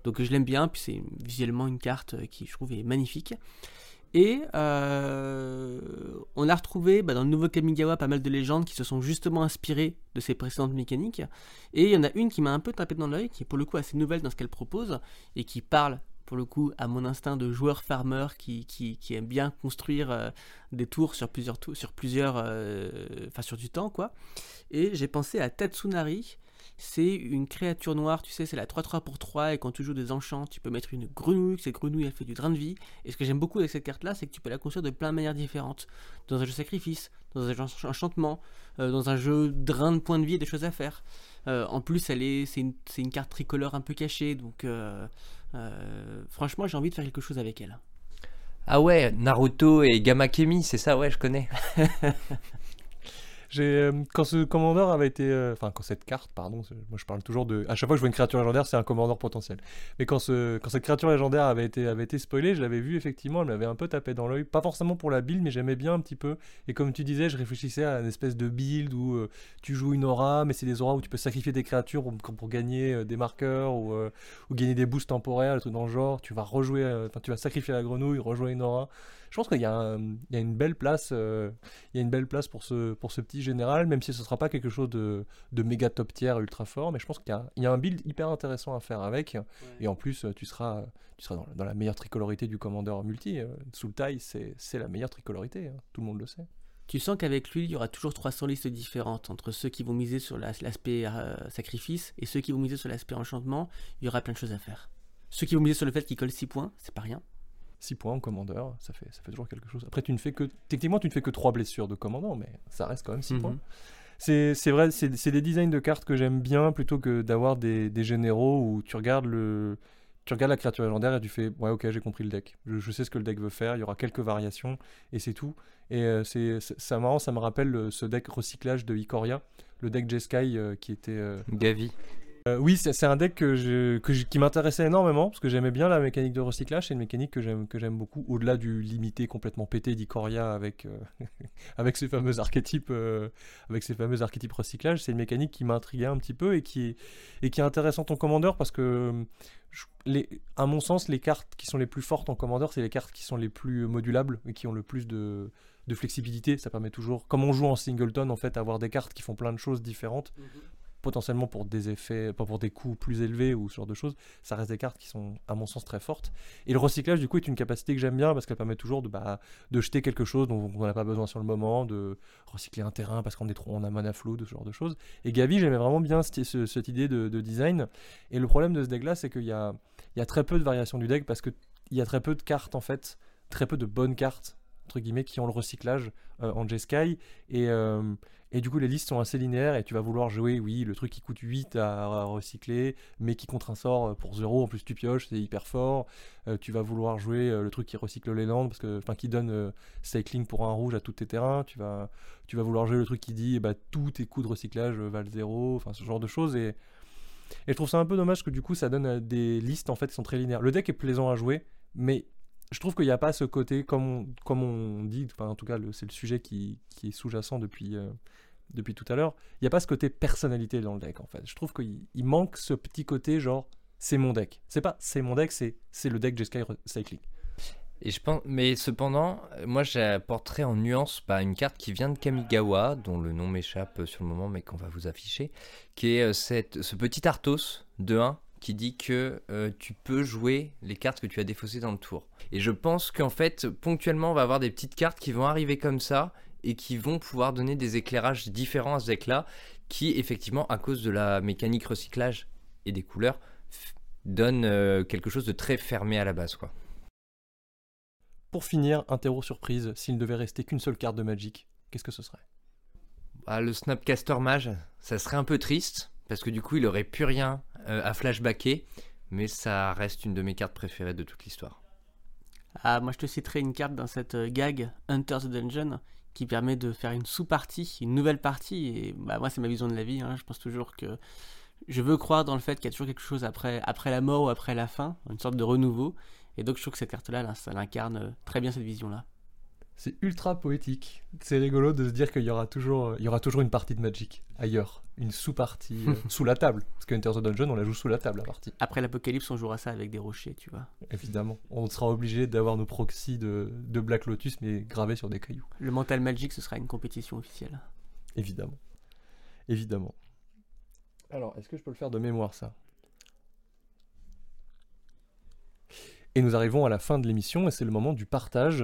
Donc je l'aime bien, puis c'est visuellement une carte qui je trouve est magnifique. Et euh, on a retrouvé bah, dans le nouveau Kamigawa pas mal de légendes qui se sont justement inspirées de ces précédentes mécaniques. Et il y en a une qui m'a un peu tapé dans l'œil, qui est pour le coup assez nouvelle dans ce qu'elle propose, et qui parle pour le coup à mon instinct de joueur farmer qui, aime bien construire euh, des tours sur plusieurs tours, sur plusieurs, euh, enfin sur du temps quoi. Et j'ai pensé à Tatsunari. C'est une créature noire, tu sais, c'est la 3-3 pour 3 et quand tu joues des enchants, tu peux mettre une grenouille, cette grenouille elle fait du drain de vie. Et ce que j'aime beaucoup avec cette carte là, c'est que tu peux la construire de plein de manières différentes. Dans un jeu sacrifice, dans un jeu enchantement, euh, dans un jeu drain de points de vie et des choses à faire. Euh, en plus, elle est, c'est une, carte tricolore un peu cachée, donc euh, franchement, j'ai envie de faire quelque chose avec elle. Ah ouais, Naruto et Gamakemi, c'est ça, ouais, je connais. Euh, quand ce commandeur avait été, euh, enfin quand cette carte, pardon, moi je parle toujours de, à chaque fois que je vois une créature légendaire, c'est un commandeur potentiel. Mais quand ce, quand cette créature légendaire avait été, spoilée, je l'avais vu effectivement, elle m'avait un peu tapé dans l'œil, pas forcément pour la build, mais j'aimais bien un petit peu. Et comme tu disais, je réfléchissais à une espèce de build où euh, tu joues une aura, mais c'est des auras où tu peux sacrifier des créatures pour, gagner des marqueurs ou, gagner des boosts temporaires, des trucs dans le genre. Tu vas rejouer, tu vas sacrifier la grenouille, rejouer une aura. Je pense qu'il y, a un- il y a une belle place, euh, y a une belle place pour ce, petit général, même si ce sera pas quelque chose de, méga top tier ultra fort, mais je pense qu'il y a, un build hyper intéressant à faire avec. Et en plus, tu seras, dans, la meilleure tricolorité du commandeur multi. Euh, Sultai, c'est c'est la meilleure tricolorité, hein, tout le monde le sait. Tu sens qu'avec lui, il y aura toujours 300 listes différentes entre ceux qui vont miser sur la- l'aspect euh, sacrifice et ceux qui vont miser sur l'aspect enchantement. Il y aura plein de choses à faire. Ceux qui vont miser sur le fait qu'il colle 6 points, c'est pas rien. 6 points en commandeur, ça fait, ça fait toujours quelque chose. Après, tu ne fais que. Techniquement, tu ne fais que 3 blessures de commandant, mais ça reste quand même 6 Mhm. points. C'est vrai, c'est des designs de cartes que j'aime bien plutôt que d'avoir des, des généraux où tu regardes le. Tu regardes la créature légendaire et tu fais ouais ok j'ai compris le deck je, je sais ce que le deck veut faire il y aura quelques variations et c'est tout et euh, c'est c'est marrant ça me rappelle euh, ce deck recyclage de Ikoria le deck Jeskai euh, qui était euh, Gavi. Euh, oui, c'est un deck qui m'intéressait énormément parce que j'aimais bien la mécanique de recyclage. C'est une mécanique que j'aime beaucoup, au-delà du limité complètement pété d'Ikoria avec euh, avec ses fameux archétypes euh, avec fameux archétypes recyclage. C'est une mécanique qui m'intriguait un petit peu et qui est, intéressante en commandeur parce que les, à mon sens, les cartes qui sont les plus fortes en commandeur, c'est les cartes qui sont les plus modulables et qui ont le plus de flexibilité, ça permet toujours, comme on joue en singleton, en fait, avoir des cartes qui font plein de choses différentes potentiellement pour des effets, pas pour des coûts plus élevés ou ce genre de choses, ça reste des cartes qui sont, à mon sens, très fortes. Et le recyclage, du coup, est une capacité que j'aime bien parce qu'elle permet toujours de, bah, jeter quelque chose dont on n'a pas besoin sur le moment, de recycler un terrain parce qu'on est trop, mana flow, de ce genre de choses. Et Gavi, j'aimais vraiment bien cette, ce- cette idée de, de design. Et le problème de ce deck-là, c'est qu'il y a, il y a très peu de variations du deck parce qu'il y a très peu de cartes, en fait, très peu de bonnes cartes entre guillemets qui ont le recyclage euh, en J-Sky et, euh, et du coup, les listes sont assez linéaires et tu vas vouloir jouer, oui, le truc qui coûte 8 à, recycler, mais qui contre un sort euh, pour 0. En plus, tu pioches, c'est hyper fort. Euh, tu vas vouloir jouer euh, le truc qui recycle les landes, parce que, enfin, qui donne cycling pour un rouge à tous tes terrains. Tu vas, tu vas vouloir jouer le truc qui dit, bah, tous tes coups de recyclage valent 0. Enfin, ce genre de choses. Et, je trouve ça un peu dommage que du coup, ça donne des listes en fait qui sont très linéaires. Le deck est plaisant à jouer, mais je trouve qu'il n'y a pas ce côté, comme on, comme on dit, enfin, en tout cas, c'est le sujet qui, qui est sous-jacent depuis. Depuis tout à l'heure, il n'y a pas ce côté personnalité dans le deck en fait. Je trouve qu'il il manque ce petit côté genre c'est mon deck. C'est pas c'est mon deck, c'est c'est le deck Jeskai Cycling. Et je pense, mais cependant, moi j'apporterais en nuance bah, une carte qui vient de Kamigawa, dont le nom m'échappe sur le moment, mais qu'on va vous afficher, qui est cette, ce petit Arthos de 1 qui dit que tu peux jouer les cartes que tu as défaussées dans le tour. Et je pense qu'en fait, ponctuellement, on va avoir des petites cartes qui vont arriver comme ça et qui vont pouvoir donner des éclairages différents à ce deck-là, qui effectivement, à cause de la mécanique recyclage et des couleurs, donne euh, quelque chose de très fermé à la base. quoi. Pour finir, un terreau surprise, s'il ne devait rester qu'une seule carte de Magic, qu'est-ce que ce serait? Ah, Le Snapcaster Mage, ça serait un peu triste, parce que du coup, il aurait plus rien euh, à flashbacker, mais ça reste une de mes cartes préférées de toute l'histoire. Ah, moi je te citerai une carte dans cette euh, gag Hunter the Dungeon qui permet de faire une sous-partie, une nouvelle partie. Et bah, moi, c'est ma vision de la vie. Hein. Je pense toujours que je veux croire dans le fait qu'il y a toujours quelque chose après, la mort ou après la fin, une sorte de renouveau. Et donc, je trouve que cette carte-là, ça incarne euh, très bien cette vision-là. C'est ultra poétique. C'est rigolo de se dire qu'il y aura toujours, il y aura toujours une partie de Magic ailleurs, une sous-partie euh, sous la table. Parce que Enter the Dungeon, on la joue sous la table la partie. Après l'apocalypse, on jouera ça avec des rochers, tu vois. Évidemment, on sera obligé d'avoir nos proxys de, de, Black Lotus, mais gravés sur des cailloux. Le Mental Magic, ce sera une compétition officielle. Évidemment, évidemment. Alors, est-ce que je peux le faire de mémoire ça? Et nous arrivons à la fin de l'émission et c'est le moment du partage.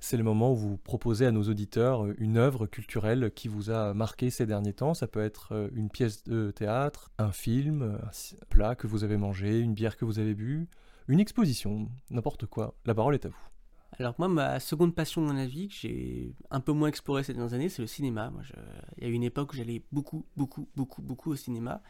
C'est le moment où vous proposez à nos auditeurs euh, une œuvre culturelle qui vous a marqué ces derniers temps. Ça peut être euh, une pièce de théâtre, un film, un plat que vous avez mangé, une bière que vous avez bu, une exposition, n'importe quoi. La parole est à vous. Alors moi, ma seconde passion dans la vie, que j'ai un peu moins explorée ces dernières années, c'est le cinéma. Il y a eu une époque où j'allais beaucoup, beaucoup, beaucoup, beaucoup au cinéma.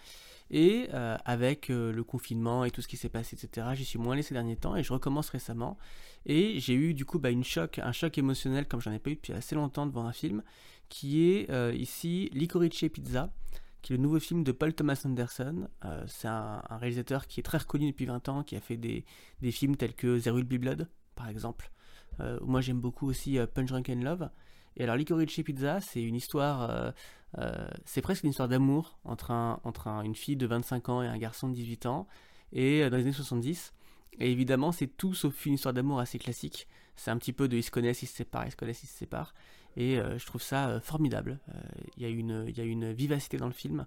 Et euh, avec euh, le confinement et tout ce qui s'est passé, etc., j'y suis moins allé ces derniers temps et je recommence récemment. Et j'ai eu du coup bah, choc, un choc émotionnel comme j'en ai pas eu depuis assez longtemps devant un film, qui est euh, ici Licorice Pizza, qui est le nouveau film de Paul Thomas Anderson. c'est un, réalisateur qui est très reconnu depuis 20 ans, qui a fait des, des films tels que Zero Will Be Blood, par exemple. moi j'aime beaucoup aussi Punch Drunk and Love. Et alors Licorice Pizza, c'est une histoire euh, c'est presque une histoire d'amour entre, entre une fille de 25 ans et un garçon de 18 ans, et euh, dans les années 70. Et évidemment, c'est tout sauf une histoire d'amour assez classique. C'est un petit peu de ils se connaissent, ils se séparent, ils se connaissent, ils se séparent. Et euh, je trouve ça formidable. Il y, y, a une vivacité dans le film,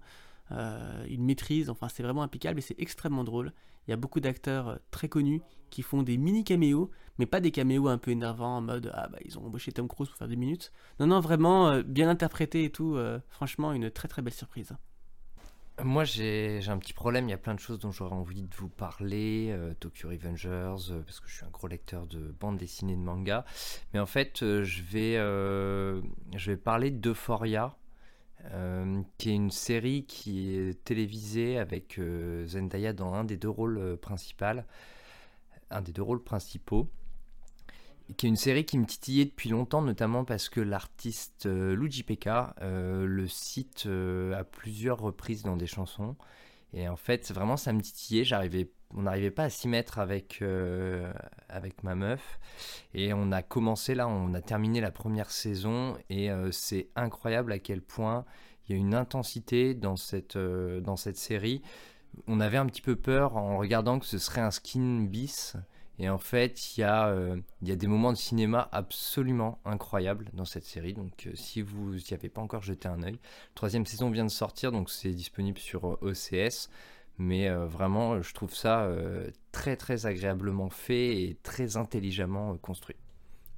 une maîtrise, enfin c'est vraiment impeccable et c'est extrêmement drôle. Il y a beaucoup d'acteurs très connus qui font des mini caméos, mais pas des caméos un peu énervants en mode ah bah ils ont embauché Tom Cruise pour faire des minutes. Non non vraiment euh, bien interprété et tout. Euh, franchement une très très belle surprise. Moi j'ai un petit problème, il y a plein de choses dont j'aurais envie de vous parler, euh, Tokyo Revengers, parce que je suis un gros lecteur de bandes dessinées de manga, mais en fait je, vais, je vais parler d'Euphoria, qui est une série qui est télévisée avec Zendaya dans un des deux rôles principaux un des deux rôles principaux, qui est une série qui me titillait depuis longtemps, notamment parce que l'artiste euh, Luigi Pekka euh, le cite euh, à plusieurs reprises dans des chansons. Et en fait, vraiment, ça me titillait. J'arrivais, on n'arrivait pas à s'y mettre avec, avec ma meuf. Et on a commencé là, on a terminé la première saison. Et c'est incroyable à quel point il y a une intensité dans cette, dans cette série on avait un petit peu peur en regardant que ce serait un skin bis. Et en fait, il y, a, euh, il y a des moments de cinéma absolument incroyables dans cette série. Donc, euh, si vous n'y avez pas encore jeté un œil, troisième saison vient de sortir, donc c'est disponible sur OCS. Euh, Mais vraiment, je trouve ça très très agréablement fait et très intelligemment construit.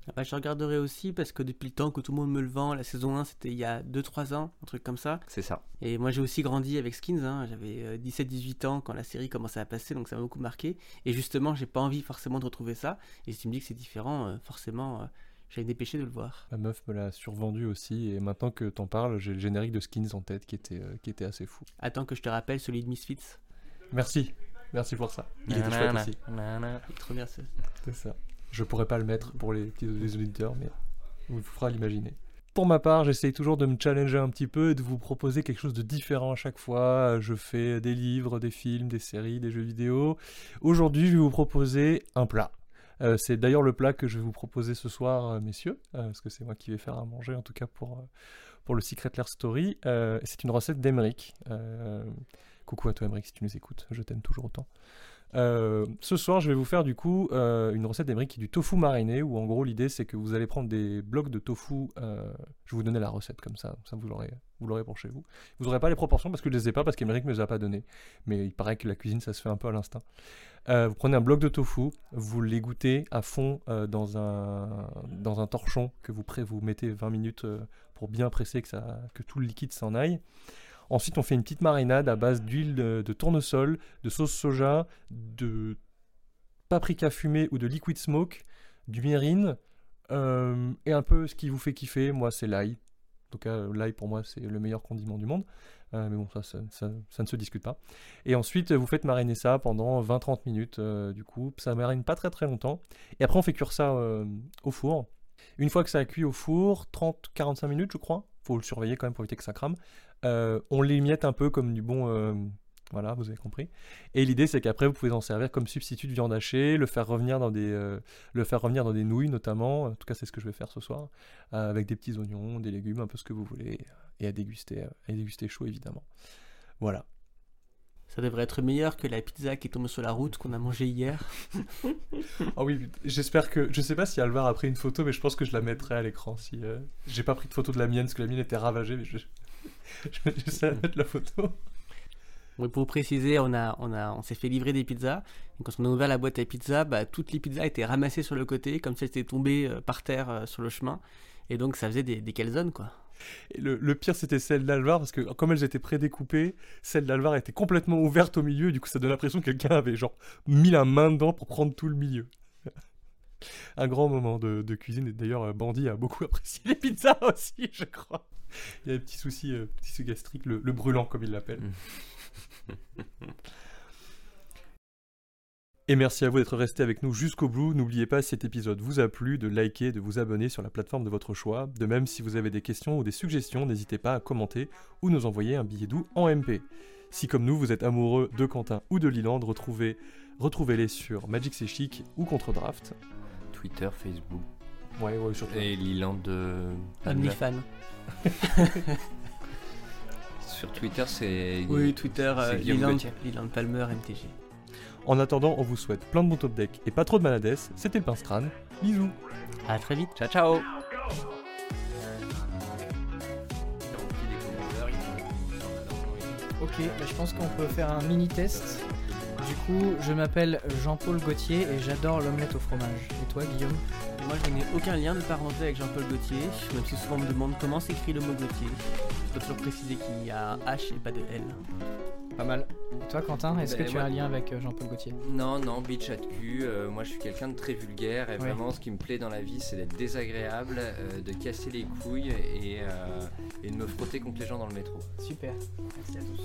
Ah bah, je regarderai aussi parce que depuis le temps que tout le monde me le vend, la saison 1 c'était il y a 2-3 ans, un truc comme ça. C'est ça. Et moi j'ai aussi grandi avec Skins, hein. j'avais 17-18 euh, ans quand la série commençait à passer, donc ça m'a beaucoup marqué. Et justement, j'ai pas envie forcément de retrouver ça. Et si tu me dis que c'est différent, euh, forcément, euh, j'allais dépêcher de le voir. Ma meuf me l'a survendu aussi, et maintenant que t'en parles, j'ai le générique de Skins en tête qui était, qui était assez fou. Attends que je te rappelle celui de Misfits. Merci, merci pour ça. Il était chouette aussi. trop bien C'est ça. Je pourrais pas le mettre pour les petits auditeurs, mais on vous fera l'imaginer. Pour ma part, j'essaye toujours de me challenger un petit peu et de vous proposer quelque chose de différent à chaque fois. Je fais des livres, des films, des séries, des jeux vidéo. Aujourd'hui, je vais vous proposer un plat. Euh, c'est d'ailleurs le plat que je vais vous proposer ce soir, euh, messieurs, euh, parce que c'est moi qui vais faire à manger, en tout cas pour, pour le Secret Lair Story. c'est une recette d'Emeric. Coucou à toi, Emeric, si tu nous écoutes. Je t'aime toujours autant. Euh, ce soir, je vais vous faire du coup euh, une recette d'Emeric qui est du tofu mariné, où en gros l'idée c'est que vous allez prendre des blocs de tofu. euh, je vais vous donner la recette comme ça, ça vous l'aurez, pour chez vous. Vous n'aurez pas les proportions parce que je les ai pas parce qu'Emeric me les a pas donné. Mais il paraît que la cuisine ça se fait un peu à l'instinct. Vous prenez un bloc de tofu, vous l'égouttez à fond dans un dans un torchon que vous vous mettez 20 minutes pour bien presser que ça que tout le liquide s'en aille. Ensuite, on fait une petite marinade à base d'huile de, tournesol, de sauce soja, de paprika fumé ou de liquid smoke, du mirin euh, et un peu ce qui vous fait kiffer. Moi, c'est l'ail. En tout cas, l'ail pour moi, c'est le meilleur condiment du monde. Euh, mais bon, ça, ça, ne se discute pas. Et ensuite, vous faites mariner ça pendant 20-30 minutes. euh, du coup, ça marine pas très très longtemps. Et après, on fait cuire ça au four. Une fois que ça a cuit au four, 30-45 minutes, je crois. Faut le surveiller quand même pour éviter que ça crame. Euh, on l'émiette un peu comme du bon. euh, voilà, vous avez compris. Et l'idée, c'est qu'après, vous pouvez en servir comme substitut de viande hachée, le faire revenir dans des, euh, le faire revenir dans des nouilles notamment. En tout cas, c'est ce que je vais faire ce soir, avec des petits oignons, des légumes, un peu ce que vous voulez, et à déguster, à déguster chaud évidemment. Voilà. Ça devrait être meilleur que la pizza qui est tombée sur la route qu'on a mangée hier. Ah oui, j'espère que. Je sais pas si Alvar a pris une photo, mais je pense que je la mettrai à l'écran. Si euh, j'ai pas pris de photo de la mienne, parce que la mienne était ravagée, mais je, je, j'essaie de mettre la photo. Oui, pour vous préciser, on, a, on, a, on s'est fait livrer des pizzas. Et quand on a ouvert la boîte à pizza, bah, toutes les pizzas étaient ramassées sur le côté, comme si elles étaient tombées euh, par terre euh, sur le chemin. Et donc ça faisait des, des calzones, quoi. Le, pire, c'était celle d'Alvar, parce que comme elles étaient prédécoupées, celle d'Alvar était complètement ouverte au milieu, et du coup, ça donne l'impression que quelqu'un avait genre mis la main dedans pour prendre tout le milieu. Un grand moment de, cuisine, et d'ailleurs, euh, Bandy a beaucoup apprécié les pizzas aussi, je crois. Il y a des petits soucis, euh, gastriques, le, le brûlant, comme il l'appelle. Et merci à vous d'être resté avec nous jusqu'au bout. N'oubliez pas, si cet épisode vous a plu, de liker, de vous abonner sur la plateforme de votre choix. De même, si vous avez des questions ou des suggestions, n'hésitez pas à commenter ou nous envoyer un billet doux en MP. Si comme nous, vous êtes amoureux de Quentin ou de Liland, retrouvez, retrouvez-les sur Magic C'est Chic ou Contre Draft. Twitter, Facebook Ouais, ouais, surtout. et Liland de. OnlyFan. Sur Twitter, c'est. Oui, Twitter, euh, Gauthier. Leland Palmer, MTG. En attendant, on vous souhaite plein de bons top deck et pas trop de malades. C'était le Pince Crâne. Bisous. À très vite. Ciao, ciao Ok, bah, je pense qu'on peut faire un mini test. Du coup, je m'appelle Jean-Paul Gauthier et j'adore l'omelette au fromage. Et toi, Guillaume Et moi, je n'ai aucun lien de parenté avec Jean-Paul Gaultier, même si souvent on me demande comment s'écrit le mot Gauthier. Je dois toujours préciser qu'il y a un H et pas de L. Pas mal. Et toi, Quentin, est-ce que Ben, tu moi- as un lien avec euh, Jean-Paul Gauthier? Non, non, bitch à de cul. euh, moi, je suis quelqu'un de très vulgaire et Ouais. vraiment, ce qui me plaît dans la vie, c'est d'être désagréable, euh, de casser les couilles et, euh, et de me frotter contre les gens dans le métro. Super. Merci à tous.